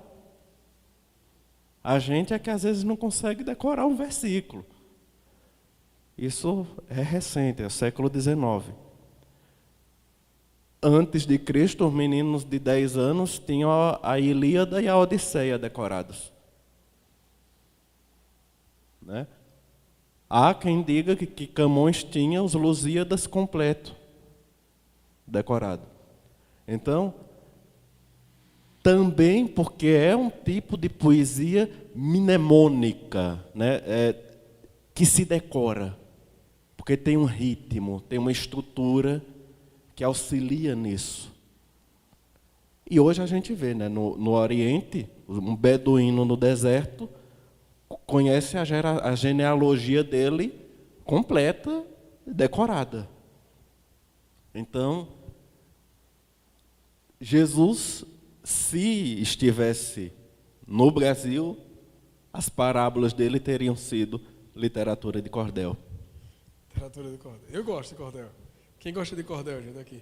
A gente é que às vezes não consegue decorar um versículo. Isso é recente, é século XIX. Antes de Cristo, os meninos de 10 anos tinham a Ilíada e a Odisseia decorados. Né? Há quem diga que, que Camões tinha os Lusíadas completos decorado. Então, também porque é um tipo de poesia mnemônica, né? É, que se decora, porque tem um ritmo, tem uma estrutura que auxilia nisso. E hoje a gente vê, né, no, no Oriente, um beduíno no deserto conhece a, gera, a genealogia dele completa, decorada. Então, Jesus, se estivesse no Brasil, as parábolas dele teriam sido literatura de cordel. Literatura de cordel. Eu gosto de cordel. Quem gosta de cordel, gente, aqui?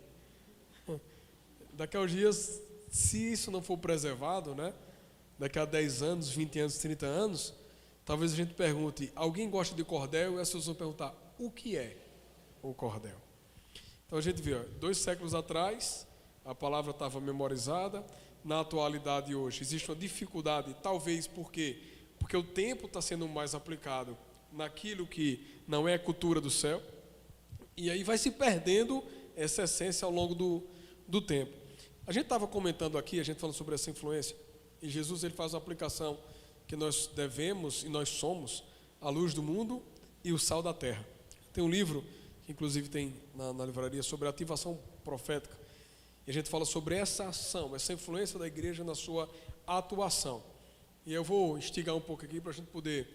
Daqui a uns dias, se isso não for preservado, né? Daqui a 10 anos, 20 anos, 30 anos, talvez a gente pergunte: alguém gosta de cordel? E as pessoas vão perguntar: o que é o cordel? Então a gente vê, dois séculos atrás, a palavra estava memorizada. Na atualidade hoje existe uma dificuldade, talvez porque porque o tempo está sendo mais aplicado naquilo que não é cultura do céu, e aí vai se perdendo essa essência ao longo do, do tempo. A gente estava comentando aqui, a gente falando sobre essa influência, E Jesus ele faz uma aplicação que nós devemos e nós somos a luz do mundo e o sal da terra. Tem um livro que inclusive tem na, na livraria sobre a ativação profética. E a gente fala sobre essa ação, essa influência da igreja na sua atuação. E eu vou instigar um pouco aqui para a gente poder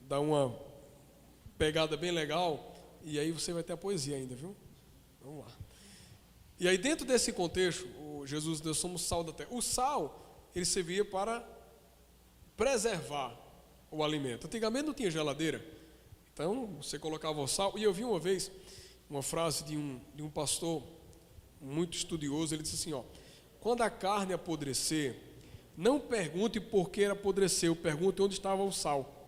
dar uma pegada bem legal. E aí você vai ter a poesia ainda, viu? Vamos lá. E aí, dentro desse contexto, Jesus Deus somos sal da terra. O sal, ele servia para preservar o alimento. Antigamente não tinha geladeira. Então, você colocava o sal. E eu vi uma vez uma frase de um, de um pastor muito estudioso. Ele disse assim: ó, quando a carne apodrecer, não pergunte por que apodreceu, pergunte onde estava o sal.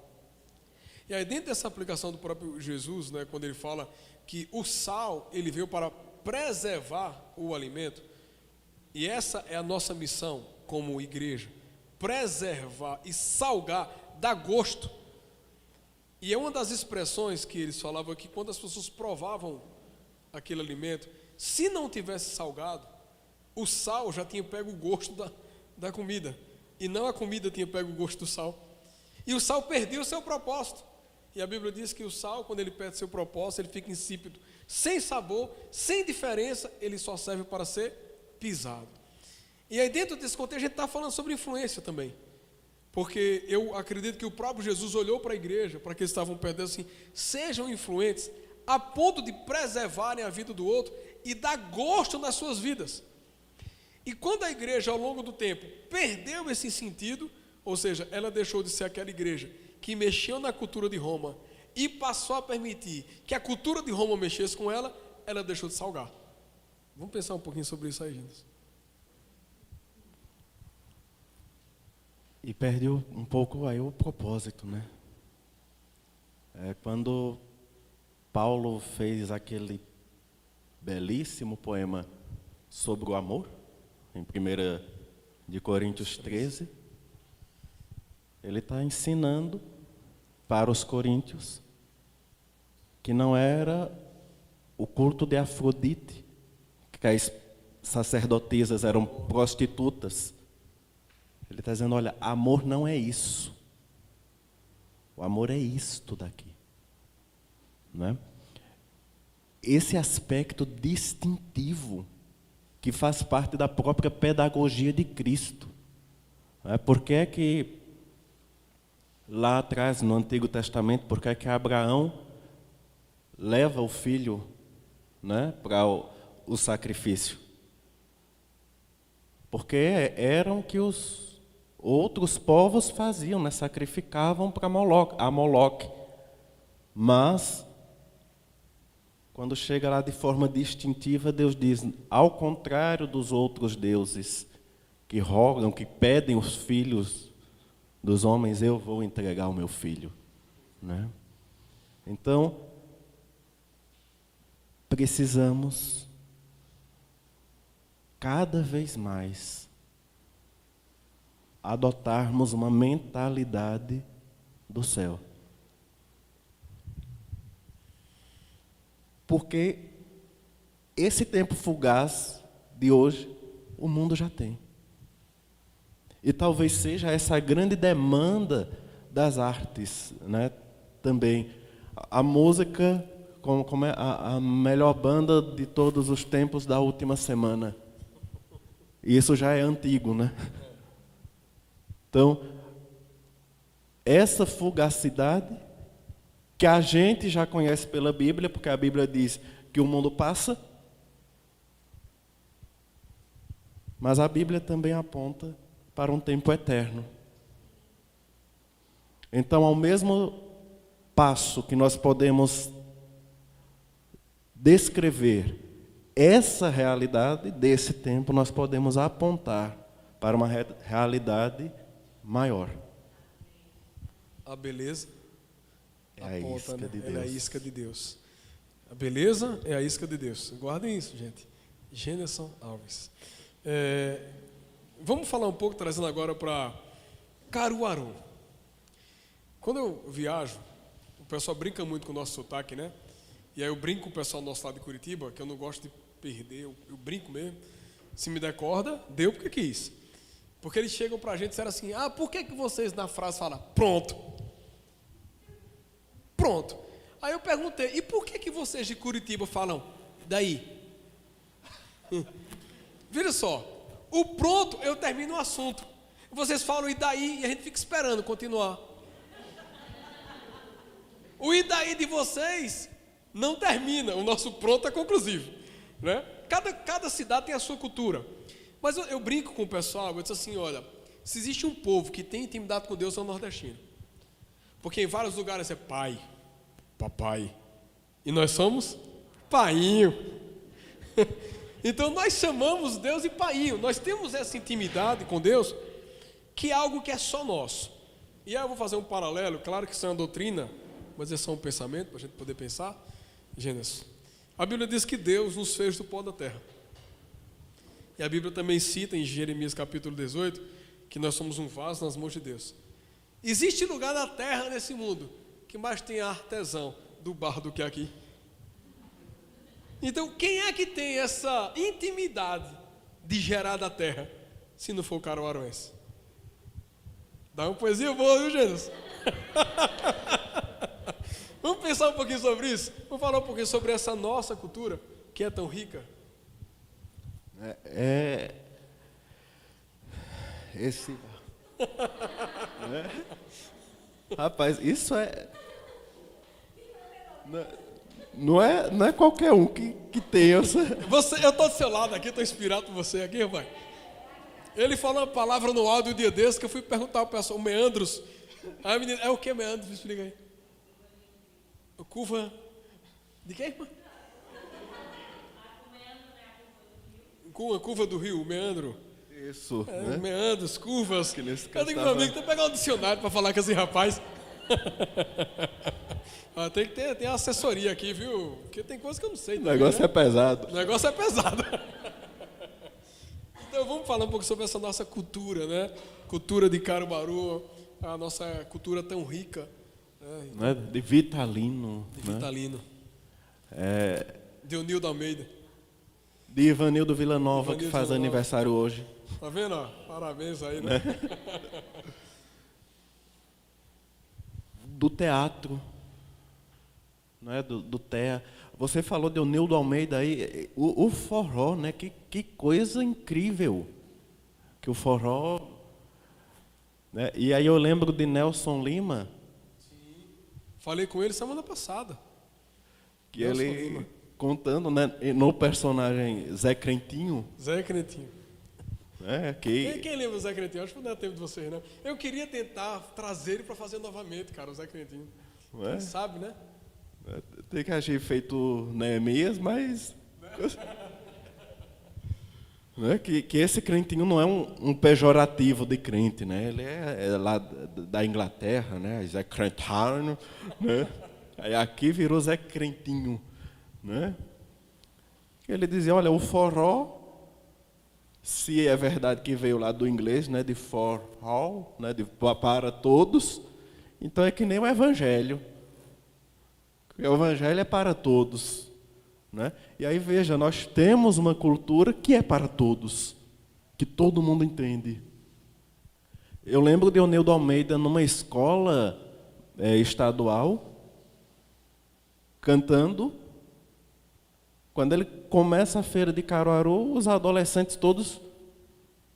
E aí, dentro dessa aplicação do próprio Jesus, né, quando ele fala que o sal ele veio para preservar o alimento, e essa é a nossa missão como igreja: preservar e salgar, dar gosto. E é uma das expressões que eles falavam que quando as pessoas provavam aquele alimento, se não tivesse salgado, o sal já tinha pego o gosto da, da comida, e não a comida tinha pego o gosto do sal. E o sal perdeu o seu propósito. E a Bíblia diz que o sal, quando ele perde seu propósito, ele fica insípido, sem sabor, sem diferença, ele só serve para ser pisado. E aí, dentro desse contexto, a gente está falando sobre influência também. Porque eu acredito que o próprio Jesus olhou para a igreja, para que eles estavam perdendo assim, sejam influentes a ponto de preservarem a vida do outro e dar gosto nas suas vidas. E quando a igreja, ao longo do tempo, perdeu esse sentido, ou seja, ela deixou de ser aquela igreja que mexeu na cultura de Roma e passou a permitir que a cultura de Roma mexesse com ela, ela deixou de salgar. Vamos pensar um pouquinho sobre isso aí, gente. E perde um pouco aí o propósito, né? É quando Paulo fez aquele belíssimo poema sobre o amor, em 1 de Coríntios 13, ele está ensinando para os coríntios que não era o culto de Afrodite, que as sacerdotisas eram prostitutas. Ele está dizendo: olha, amor não é isso. O amor é isto daqui. Né? Esse aspecto distintivo que faz parte da própria pedagogia de Cristo. Né? Por que é que lá atrás, no Antigo Testamento, porque é que Abraão leva o filho né, para o, o sacrifício? Porque eram que os outros povos faziam, né, sacrificavam para Moloque, a Moloque. Mas, quando chega lá de forma distintiva, Deus diz: ao contrário dos outros deuses que rogam, que pedem os filhos dos homens, eu vou entregar o meu filho. Né? Então, precisamos cada vez mais adotarmos uma mentalidade do céu. Porque esse tempo fugaz de hoje, o mundo já tem. E talvez seja essa grande demanda das artes, né? Também a música como, como é a, a melhor banda de todos os tempos da última semana. E isso já é antigo, né? Então, essa fugacidade que a gente já conhece pela Bíblia, porque a Bíblia diz que o mundo passa, mas a Bíblia também aponta para um tempo eterno. Então, ao mesmo passo que nós podemos descrever essa realidade desse tempo, nós podemos apontar para uma realidade maior. A beleza é a aponta, isca né? de Deus. É a isca de Deus. A beleza é a isca de Deus. Guardem isso, gente. Gêneson Alves. É, Vamos falar um pouco, trazendo agora para Caruaru. Quando eu viajo, o pessoal brinca muito com o nosso sotaque, né? E aí eu brinco com o pessoal do nosso lado de Curitiba, que eu não gosto de perder, eu, eu brinco mesmo. Se me der corda, deu porque quis. Porque eles chegam para a gente e disseram assim: ah, por que, que vocês na frase falam pronto? Pronto. Aí eu perguntei: e por que, que vocês de Curitiba falam daí? Veja só, o pronto eu termino o assunto. Vocês falam e daí e a gente fica esperando continuar. O e daí de vocês não termina, o nosso pronto é conclusivo. Né? Cada, cada cidade tem a sua cultura. Mas eu, eu brinco com o pessoal, eu disse assim: olha, se existe um povo que tem intimidade com Deus, é o nordestino. Porque em vários lugares é pai, papai. E nós somos painho. então nós chamamos Deus de painho. Nós temos essa intimidade com Deus que é algo que é só nosso. E aí eu vou fazer um paralelo, claro que isso é uma doutrina, mas é só um pensamento para a gente poder pensar. Gênesis. A Bíblia diz que Deus nos fez do pó da terra. E a Bíblia também cita em Jeremias capítulo 18 que nós somos um vaso nas mãos de Deus. Existe lugar na terra nesse mundo que mais tem artesão do barro do que aqui. Então, quem é que tem essa intimidade de gerar da terra, se não for o caruaruense? Dá uma poesia boa, viu, Jesus? Vamos pensar um pouquinho sobre isso? Vamos falar um pouquinho sobre essa nossa cultura, que é tão rica. É, é esse. é. Rapaz, isso é. Não é, não é qualquer um que, que tem essa. Você, eu estou do seu lado aqui, estou inspirado por você aqui, rapaz. Ele falou uma palavra no áudio um dia desse que eu fui perguntar ao pessoal, o meandros. Aí a menina, é o que meandros? Me explica aí. Curva. De quem, irmã? Curva, curva do rio, meandro. Isso. É, né? Meandros, curvas. Que nesse eu um amigo que pegar um dicionário para falar com esse rapaz. ah, tem que ter tem assessoria aqui, viu? Porque tem coisas que eu não sei. O negócio né? é pesado. O negócio é pesado. então vamos falar um pouco sobre essa nossa cultura, né? Cultura de Caruaru, a nossa cultura tão rica. Né? Né? De Vitalino. De né? Vitalino. É... De Unildo Almeida. De Ivanildo Villanova, Ivanildo que faz Villanova. aniversário hoje. Tá vendo? ó? Parabéns aí, né? Do teatro. Né? Do, do TEA. Você falou de Onildo Almeida aí. O, o forró, né? Que, que coisa incrível. Que o forró. Né? E aí eu lembro de Nelson Lima. Falei com ele semana passada. Que Nelson ele Lima. contando né, no personagem Zé Crentinho, Zé Cretinho. né, Quem, que quem lembra o Zé Cretinho? Acho que não dá tempo de vocês, né? Eu queria tentar trazer ele para fazer novamente, cara, o Zé Cretinho. não é? Quem sabe, né? Tem que agir feito Neemias, mas né, que, que esse crentinho não é um, um pejorativo de crente, né? Ele é, é lá da Inglaterra, né? Zé Crentarno, né? Aí aqui virou Zé Crentinho, né? Ele dizia, olha, o forró se é verdade que veio lá do inglês, né, de for all, né, de pa- para todos, então é que nem o evangelho. O evangelho é para todos, né? E aí veja, nós temos uma cultura que é para todos, que todo mundo entende. Eu lembro de Onildo Almeida numa escola eh, estadual cantando quando ele começa a feira de Caruaru, os adolescentes todos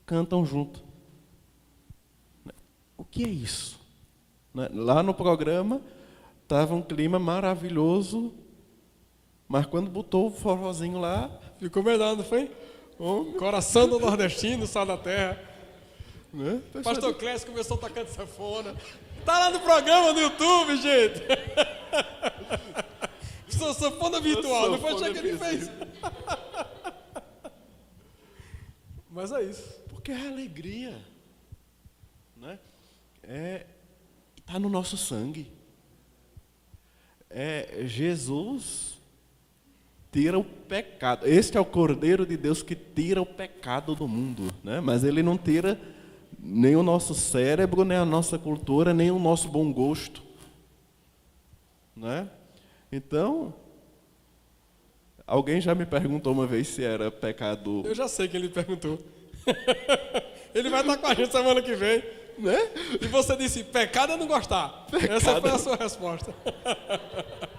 cantam junto. O que é isso? Né? Lá no programa estava um clima maravilhoso, mas quando botou o forrozinho lá, Ficou melhor, não foi? O coração do nordestino, sal da terra. né? Pastor Clécio começou tocando sanfona. Tá lá no programa no YouTube, gente. Sua sanfona virtual, não foi achar que ele fez. Mas é isso. Porque é alegria. Né? É, está no nosso sangue. É, Jesus tira o pecado. Este é o Cordeiro de Deus que tira o pecado do mundo. Né? Mas ele não tira nem o nosso cérebro, nem a nossa cultura, nem o nosso bom gosto. Né? Então, alguém já me perguntou uma vez se era pecado Eu já sei que ele perguntou. Ele vai estar com a gente semana que vem. Né? E você disse, pecado é não gostar. Pecado. Essa foi a sua resposta.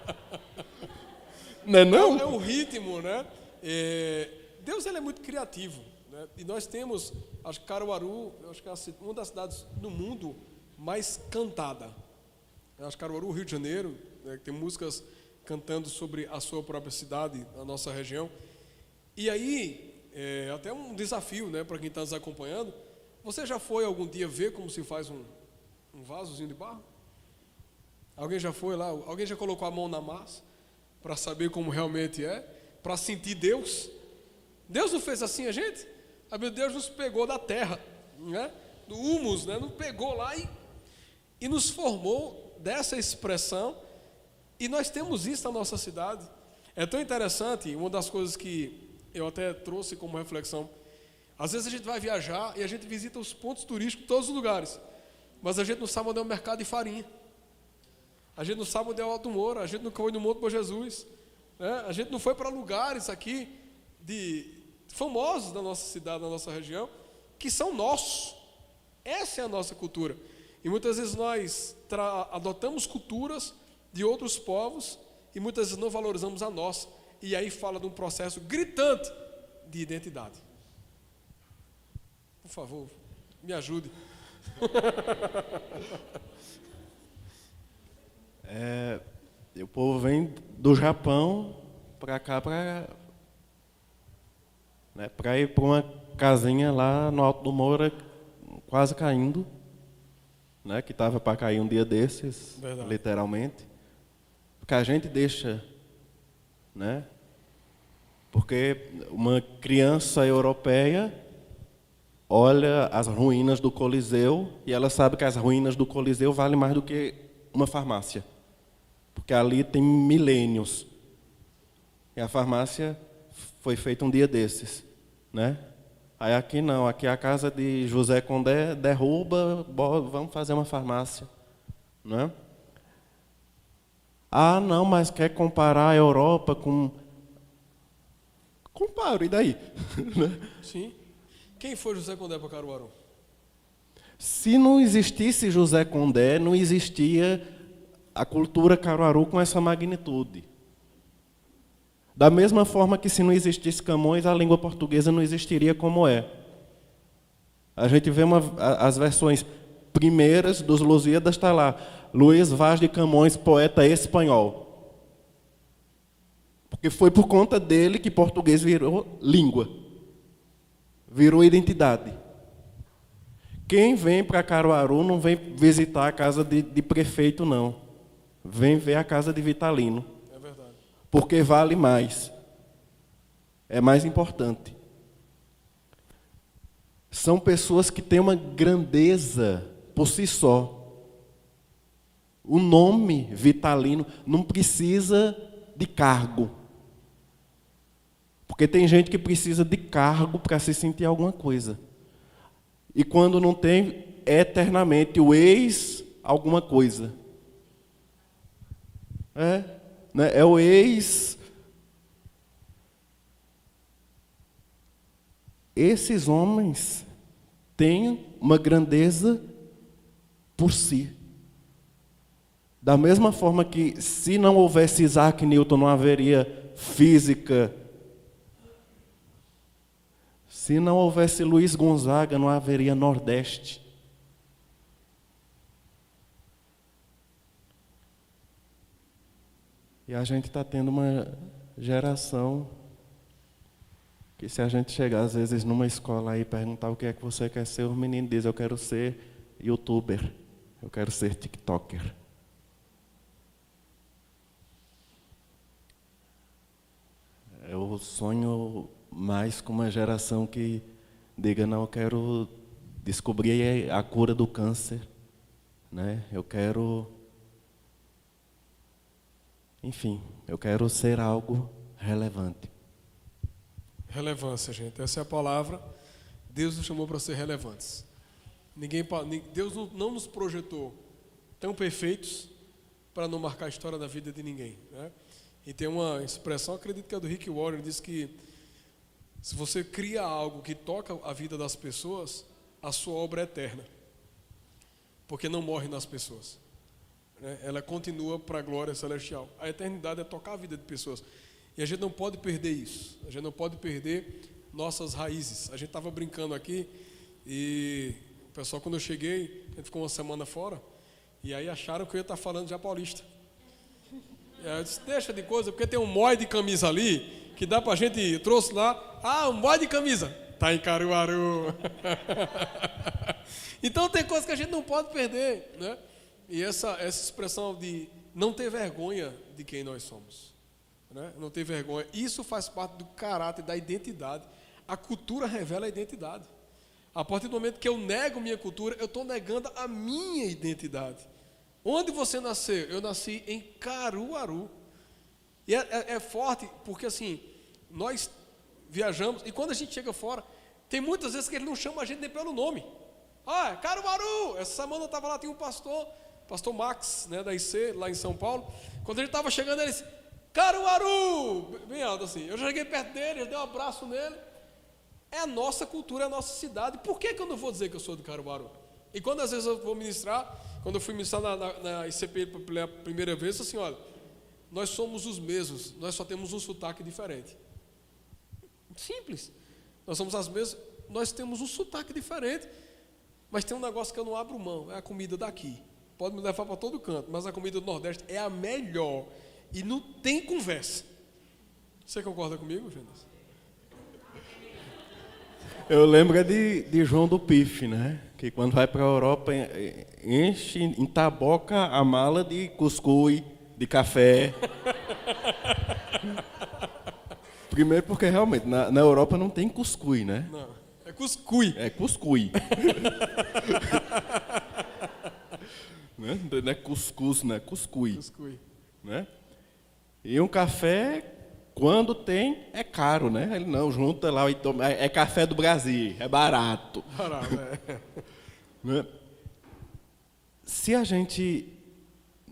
Não é não? É, é um ritmo, né? É, Deus ele é muito criativo. Né? E nós temos, acho que Caruaru, acho que é uma das cidades do mundo mais cantada. Acho que Caruaru, Rio de Janeiro, né? tem músicas cantando sobre a sua própria cidade, a nossa região. E aí, é até um desafio né, para quem está nos acompanhando. Você já foi algum dia ver como se faz um, um vasozinho de barro? Alguém já foi lá? Alguém já colocou a mão na massa para saber como realmente é? Para sentir Deus? Deus não fez assim a gente? A meu Deus nos pegou da terra, né? do humus, né? nos pegou lá e, e nos formou dessa expressão e nós temos isso na nossa cidade. É tão interessante, uma das coisas que eu até trouxe como reflexão. Às vezes a gente vai viajar e a gente visita os pontos turísticos em todos os lugares, mas a gente não sabe onde é o mercado de farinha. A gente não sabe onde é o Alto Moura, a gente não foi no Monte Bom Jesus. Né? A gente não foi para lugares aqui de famosos da nossa cidade, da nossa região, que são nossos. Essa é a nossa cultura. E muitas vezes nós adotamos culturas de outros povos e muitas vezes não valorizamos a nossa. E aí fala de um processo gritante de identidade. Por favor, me ajude. É, o povo vem do Japão para cá para né, para ir para uma casinha lá no Alto do Moura, quase caindo, né, que estava para cair um dia desses, Verdade. literalmente que a gente deixa, né? Porque uma criança europeia olha as ruínas do Coliseu e ela sabe que as ruínas do Coliseu valem mais do que uma farmácia. Porque ali tem milênios. E a farmácia foi feita um dia desses, né? Aí aqui não, aqui a casa de José Condé derruba, vamos fazer uma farmácia, né? Ah, não, mas quer comparar a Europa com. Comparo, e daí? Né? Sim. Quem foi José Condé para Caruaru? Se não existisse José Condé, não existia a cultura Caruaru com essa magnitude. Da mesma forma que se não existisse Camões, a língua portuguesa não existiria como é. A gente vê uma, as versões primeiras dos Lusíadas, está lá. Luiz Vaz de Camões, poeta espanhol. Porque foi por conta dele que português virou língua, virou identidade. Quem vem para Caruaru não vem visitar a casa de, de, prefeito, não. Vem ver a casa de Vitalino. É verdade. Porque vale mais. É mais importante. São pessoas que têm uma grandeza por si só. O nome Vitalino não precisa de cargo. Porque tem gente que precisa de cargo para se sentir alguma coisa. E quando não tem, é eternamente o ex alguma coisa. É, né? é o ex. Esses homens têm uma grandeza por si. Da mesma forma que, se não houvesse Isaac Newton, não haveria física. Se não houvesse Luiz Gonzaga, não haveria Nordeste. E a gente está tendo uma geração que se a gente chegar às vezes numa escola e perguntar o que é que você quer ser, o menino diz, eu quero ser youtuber, eu quero ser tiktoker. Eu sonho mais com uma geração que diga, não, eu quero descobrir a cura do câncer. Né? Eu quero. Enfim, eu quero ser algo relevante. Relevância, gente. Essa é a palavra. Deus nos chamou para ser relevantes. Ninguém, Deus não nos projetou tão perfeitos para não marcar a história da vida de ninguém. Né? E tem uma expressão, acredito que é do Rick Warren, diz que se você cria algo que toca a vida das pessoas, a sua obra é eterna, porque não morre nas pessoas. Né? Ela continua para a glória celestial. A eternidade é tocar a vida de pessoas. E a gente não pode perder isso. A gente não pode perder nossas raízes. A gente estava brincando aqui e o pessoal, quando eu cheguei, a gente ficou uma semana fora, e aí acharam que eu ia estar falando já paulista. E aí eu disse, deixa de coisa, porque tem um mói de camisa ali, que dá para a gente, trouxe lá, ah, um mói de camisa, tá em Caruaru. então tem coisas que a gente não pode perder, né? E essa, essa expressão de não ter vergonha de quem nós somos. Né? Não ter vergonha. Isso faz parte do caráter, da identidade. A cultura revela a identidade. A partir do momento que eu nego minha cultura, eu estou negando a minha identidade. Onde você nasceu? Eu nasci em Caruaru. E é, é, é, forte, porque assim, nós viajamos, e quando a gente chega fora, tem muitas vezes que ele não chama a gente nem pelo nome. Ah, Caruaru! Essa semana eu estava lá, tinha um pastor, pastor Max, né, da IC, lá em São Paulo. Quando ele estava chegando, ele disse, Caruaru! Bem alto assim. Eu cheguei perto dele, eu dei um abraço nele. É a nossa cultura, é a nossa cidade. Por que, que eu não vou dizer que eu sou de Caruaru? E quando às vezes eu vou ministrar, quando eu fui ministrar na, na, na ICP pela primeira vez, assim, olha, nós somos os mesmos, nós só temos um sotaque diferente. Simples. Nós somos as mesmas, nós temos um sotaque diferente, mas tem um negócio que eu não abro mão, é a comida daqui. Pode me levar para todo canto, mas a comida do Nordeste é a melhor. E não tem conversa. Você concorda comigo, Jonas? Eu lembro de, de João do Pife, né? Que quando vai para a Europa, enche em taboca a mala de cuscuz, de café. Primeiro porque realmente na, na, Europa não tem cuscuz, né? Não, é cuscuz. É cuscuz. né? Não é cuscuz, né? Cuscuz. Cuscuz. Né? E um café quando tem, é caro, né? Ele não, junta lá e toma. É, é café do Brasil, é barato. Barato, é. Né? Se a gente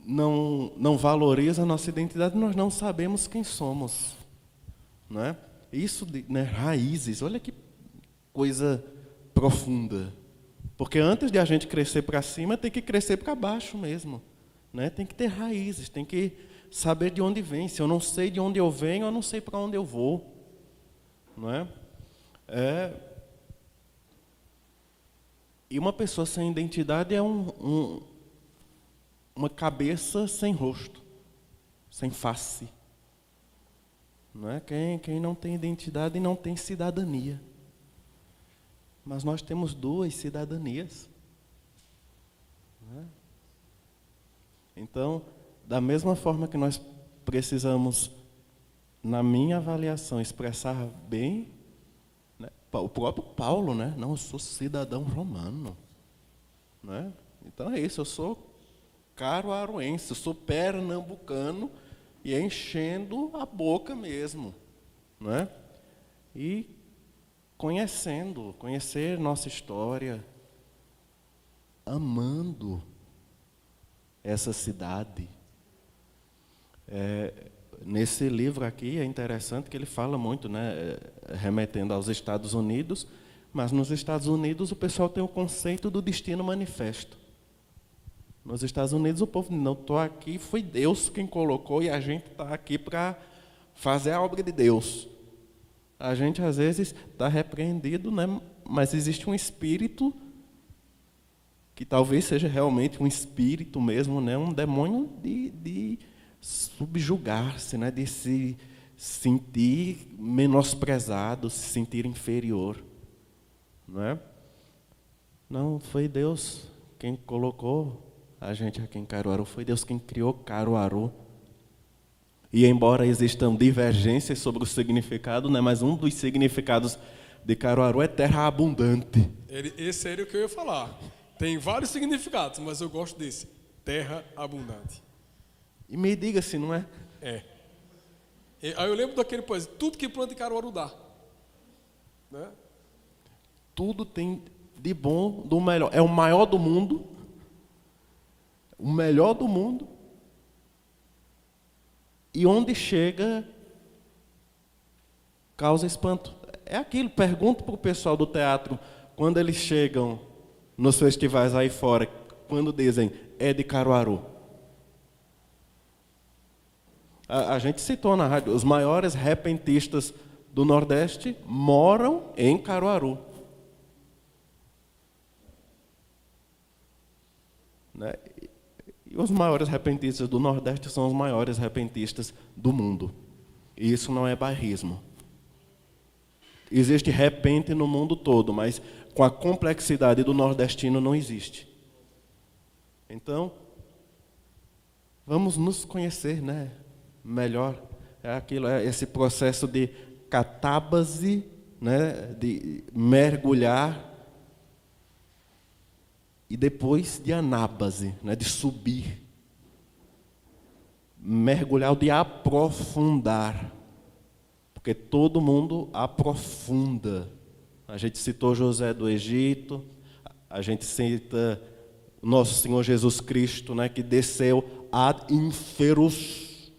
não, não valoriza a nossa identidade, nós não sabemos quem somos. É? Isso, né, raízes, olha que coisa profunda. Porque antes de a gente crescer para cima, tem que crescer para baixo mesmo. Né? Tem que ter raízes, tem que saber de onde vem. Se eu não sei de onde eu venho, eu não sei para onde eu vou. Não é? é? E uma pessoa sem identidade é um, um, uma cabeça sem rosto, sem face. Não é? Quem, quem não tem identidade não tem cidadania. Mas nós temos duas cidadanias. É? Então, da mesma forma que nós precisamos, na minha avaliação, expressar bem, né? o próprio Paulo, né? Não, eu sou cidadão romano. Né? Então é isso, eu sou caruaruense, eu sou pernambucano e enchendo a boca mesmo. Né? E conhecendo, conhecer nossa história, amando essa cidade, é, nesse livro aqui é interessante que ele fala muito, né, é, remetendo aos Estados Unidos, mas nos Estados Unidos o pessoal tem o conceito do destino manifesto. Nos Estados Unidos o povo não estou aqui, foi Deus quem colocou e a gente está aqui para fazer a obra de Deus. A gente às vezes está repreendido, né? mas existe um espírito que talvez seja realmente um espírito mesmo, né? um demônio de, de subjugar-se, né, de se sentir menosprezado, se sentir inferior, não é? Não foi Deus quem colocou a gente aqui em Caruaru, foi Deus quem criou Caruaru. E embora existam divergências sobre o significado, né, mas um dos significados de Caruaru é terra abundante. Esse era o que eu ia falar. Tem vários significados, mas eu gosto desse, terra abundante. E me diga se não é. É. Aí eu lembro daquele pois tudo que planta em Caruaru dá. Né? Tudo tem de bom, do melhor. É o maior do mundo. O melhor do mundo. E onde chega, causa espanto. É aquilo. Pergunto para o pessoal do teatro quando eles chegam nos festivais aí fora, quando dizem é de Caruaru. A, a gente citou na rádio, os maiores repentistas do Nordeste moram em Caruaru. Né? E os maiores repentistas do Nordeste são os maiores repentistas do mundo. E isso não é bairrismo. Existe repente no mundo todo, mas com a complexidade do nordestino não existe. Então, vamos nos conhecer, né? Melhor é aquilo, é esse processo de catábase, né? De mergulhar e depois de anábase, né? De subir, mergulhar, de aprofundar, porque todo mundo aprofunda. A gente citou José do Egito, a gente cita nosso Senhor Jesus Cristo, né, que desceu ad inferus,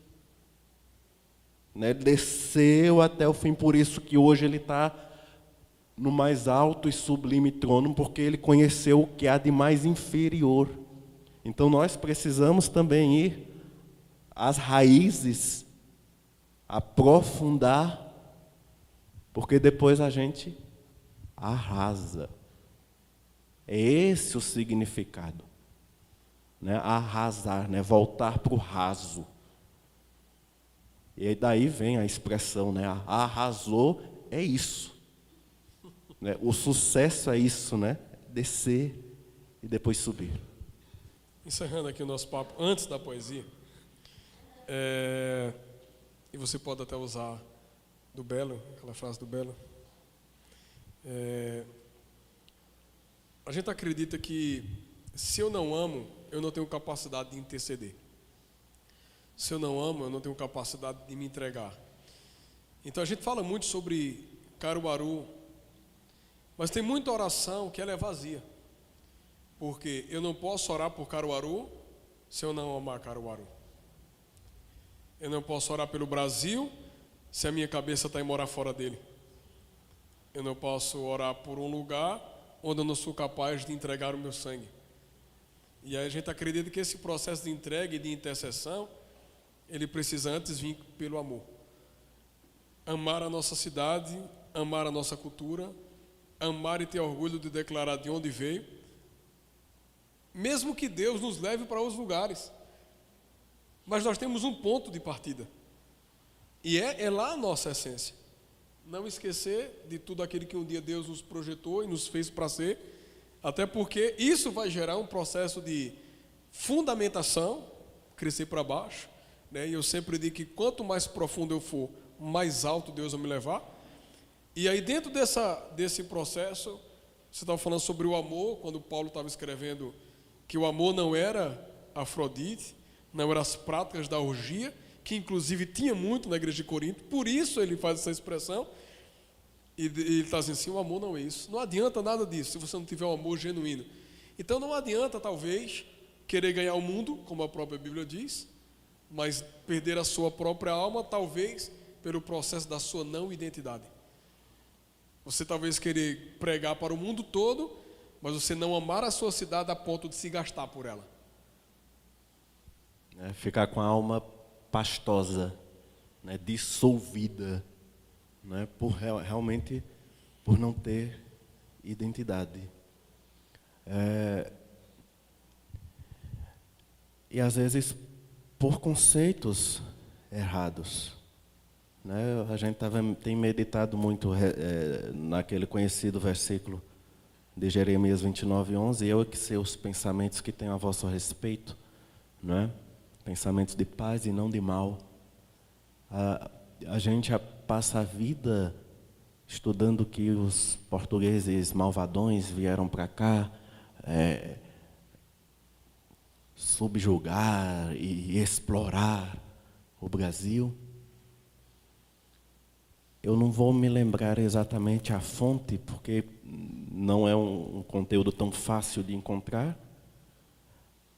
né, desceu até o fim, por isso que hoje ele está no mais alto e sublime trono, porque ele conheceu o que há de mais inferior. Então nós precisamos também ir às raízes, aprofundar, porque depois a gente arrasa. É esse o significado. Né? Arrasar, né? voltar para o raso. E aí daí vem a expressão, né? Arrasou é isso. Né? O sucesso é isso, né? Descer e depois subir. Encerrando aqui o nosso papo antes da poesia, é... e você pode até usar do Belo, aquela frase do Belo. É... A gente acredita que se eu não amo, eu não tenho capacidade de interceder. Se eu não amo, eu não tenho capacidade de me entregar. Então a gente fala muito sobre Caruaru, mas tem muita oração que ela é vazia. Porque eu não posso orar por Caruaru se eu não amar Caruaru. Eu não posso orar pelo Brasil se a minha cabeça está em morar fora dele. Eu não posso orar por um lugar onde eu não sou capaz de entregar o meu sangue. E aí a gente acredita que esse processo de entrega e de intercessão, ele precisa antes vir pelo amor. Amar a nossa cidade, amar a nossa cultura, amar e ter orgulho de declarar de onde veio, mesmo que Deus nos leve para outros lugares. Mas nós temos um ponto de partida. E é, é lá a nossa essência não esquecer de tudo aquilo que um dia Deus nos projetou e nos fez para ser, até porque isso vai gerar um processo de fundamentação, crescer para baixo, né? E eu sempre digo que quanto mais profundo eu for, mais alto Deus vai me levar. E aí dentro dessa, desse processo, você estava falando sobre o amor, quando Paulo estava escrevendo que o amor não era Afrodite, não eram as práticas da orgia, que inclusive tinha muito na igreja de Corinto, por isso ele faz essa expressão. E ele está dizendo assim: o amor não é isso. Não adianta nada disso se você não tiver um amor genuíno. Então não adianta, talvez, querer ganhar o mundo, como a própria Bíblia diz, mas perder a sua própria alma, talvez pelo processo da sua não identidade. Você talvez querer pregar para o mundo todo, mas você não amar a sua cidade a ponto de se gastar por ela. É, ficar com a alma pastosa, né, dissolvida, né, por realmente por não ter identidade. É, e às vezes por conceitos errados. Né? A gente tava, tem meditado muito é, naquele conhecido versículo de Jeremias 29, 11, eu é que sei os pensamentos que tenho a vosso respeito, né? pensamentos de paz e não de mal. A, a gente passa a vida estudando que os portugueses malvadões vieram para cá é, subjugar e explorar o Brasil. Eu não vou me lembrar exatamente a fonte, porque não é um, conteúdo tão fácil de encontrar,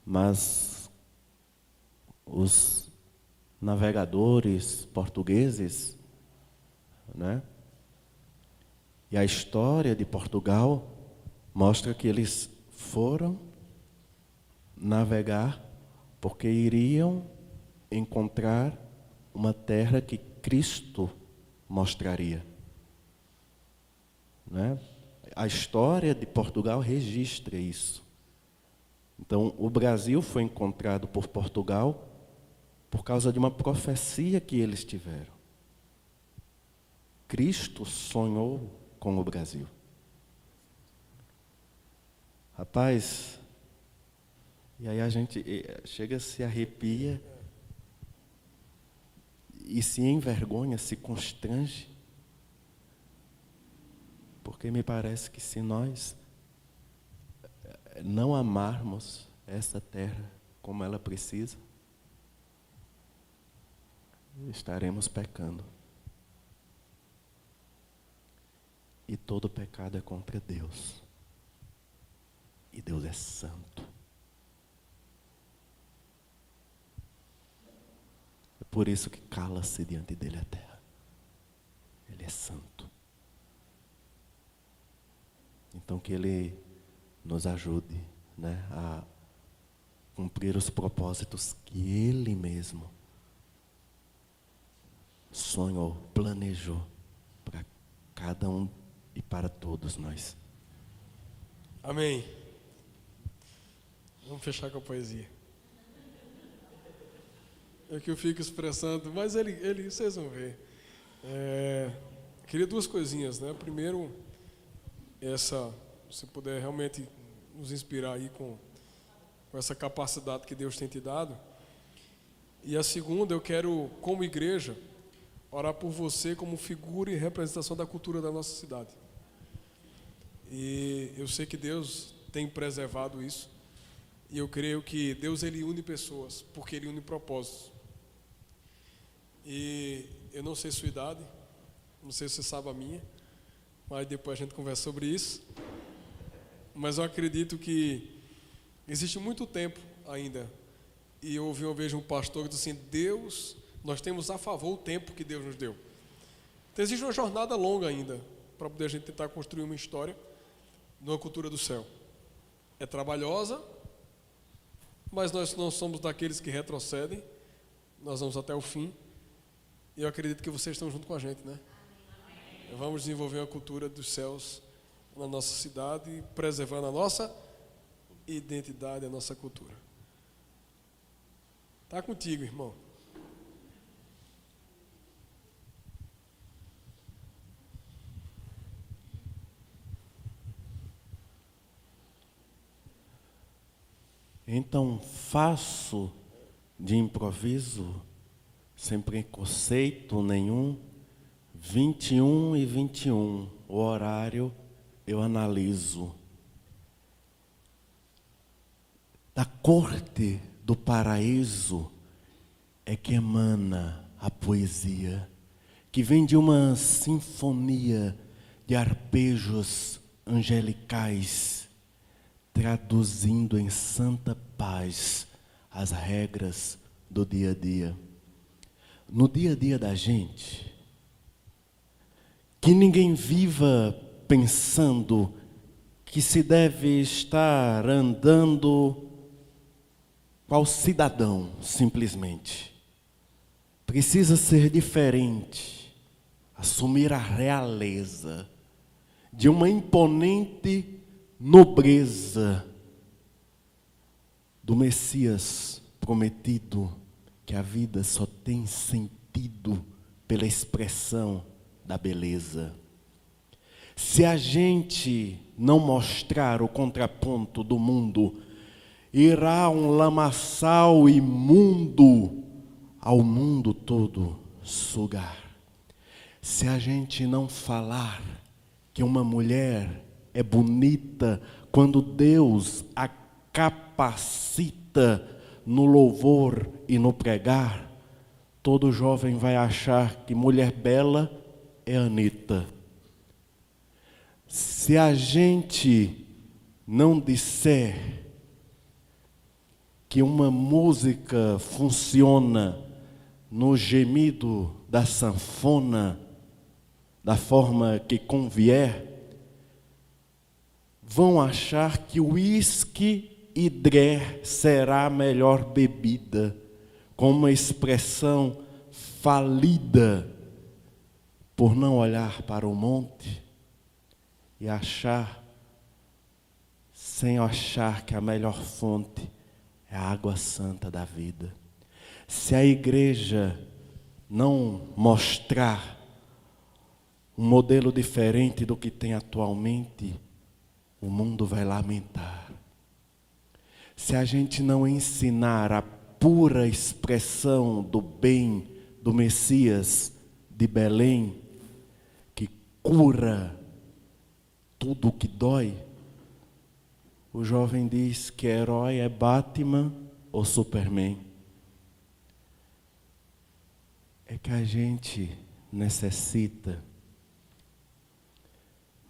mas os navegadores portugueses, né? E a história de Portugal mostra que eles foram navegar porque iriam encontrar uma terra que Cristo mostraria. Né? A história de Portugal registra isso. Então, o Brasil foi encontrado por Portugal por causa de uma profecia que eles tiveram. Cristo sonhou com o Brasil. Rapaz, e aí a gente chega, se arrepia e se envergonha, se constrange. Porque me parece que se nós eh, não amarmos essa terra como ela precisa, estaremos pecando. E todo pecado é contra Deus. E Deus é santo. Por isso que cala-se diante dele a terra. Ele é santo. Então que ele nos ajude né, a cumprir os propósitos que ele mesmo sonhou, planejou para cada um e para todos nós. Amém. Vamos fechar com a poesia. É que eu fico expressando, mas ele, ele vocês vão ver. É, queria duas coisinhas, né? Primeiro, essa, se puder realmente nos inspirar aí com, com essa capacidade que Deus tem te dado. E a segunda, eu quero, como igreja, orar por você como figura e representação da cultura da nossa cidade. E eu sei que Deus tem preservado isso. E eu creio que Deus ele une pessoas, porque ele une propósitos. E eu não sei sua idade, não sei se você sabe a minha, mas depois a gente conversa sobre isso. Mas eu acredito que existe muito tempo ainda. E eu ouvi uma vez um pastor que disse assim: Deus, nós temos a favor o tempo que Deus nos deu. Então existe uma jornada longa ainda para poder a gente tentar construir uma história numa cultura do céu. É trabalhosa, mas nós não somos daqueles que retrocedem, nós vamos até o fim. E eu acredito que vocês estão junto com a gente, né? Vamos desenvolver a cultura dos céus na nossa cidade, preservando a nossa identidade, a nossa cultura. Tá contigo, irmão. Então faço de improviso, sem preconceito nenhum, 21 e 21, o horário eu analiso. Da corte do paraíso é que emana a poesia, que vem de uma sinfonia de arpejos angelicais traduzindo em santa paz as regras do dia a dia. No dia a dia da gente, que ninguém viva pensando que se deve estar andando qual cidadão, simplesmente. Precisa ser diferente, assumir a realeza de uma imponente nobreza do Messias prometido, que a vida só tem sentido pela expressão da beleza. Se a gente não mostrar o contraponto do mundo, irá um lamaçal imundo ao mundo todo sugar. Se a gente não falar que uma mulher é bonita quando Deus a capacita no louvor e no pregar. Todo jovem vai achar que mulher bela é Anitta. Se a gente não disser que uma música funciona no gemido da sanfona da forma que convier, vão achar que o uísque hidré será a melhor bebida, com uma expressão falida por não olhar para o monte e achar, sem achar que a melhor fonte é a água santa da vida. Se a igreja não mostrar um modelo diferente do que tem atualmente, o mundo vai lamentar. Se a gente não ensinar a pura expressão do bem do Messias de Belém, cura tudo o que dói. O jovem diz que herói é Batman ou Superman. É que a gente necessita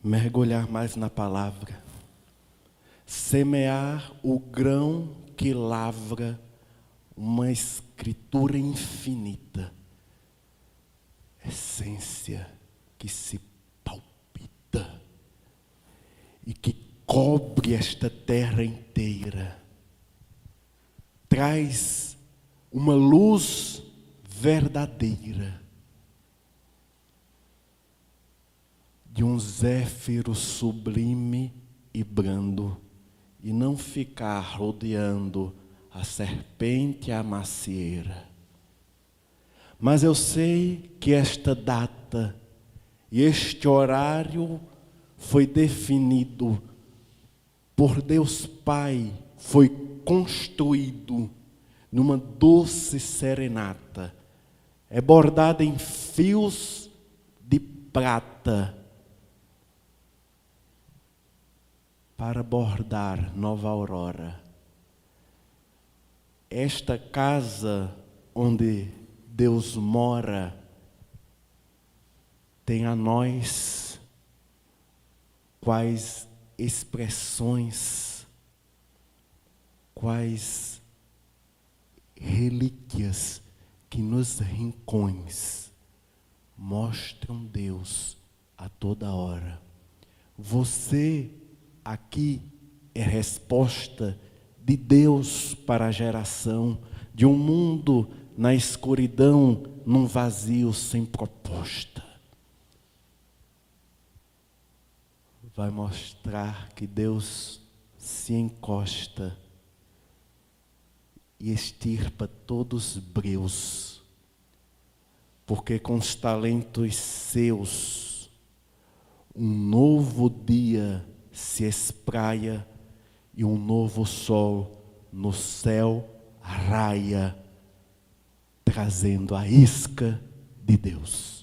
mergulhar mais na palavra, semear o grão que lavra uma escritura infinita, essência que se e que cobre esta terra inteira. Traz uma luz verdadeira de um zéfiro sublime e brando e não ficar rodeando a serpente e a macieira. Mas eu sei que esta data e este horário foi definido por Deus Pai, foi construído numa doce serenata, é bordada em fios de prata para bordar nova aurora. Esta casa onde Deus mora tem a nós quais expressões, quais relíquias que nos rincões mostram Deus a toda hora. Você aqui é resposta de Deus para a geração de um mundo na escuridão, num vazio sem proposta. vai mostrar que Deus se encosta e extirpa todos os breus, porque com os talentos seus, um novo dia se espraia e um novo sol no céu raia, trazendo a isca de Deus.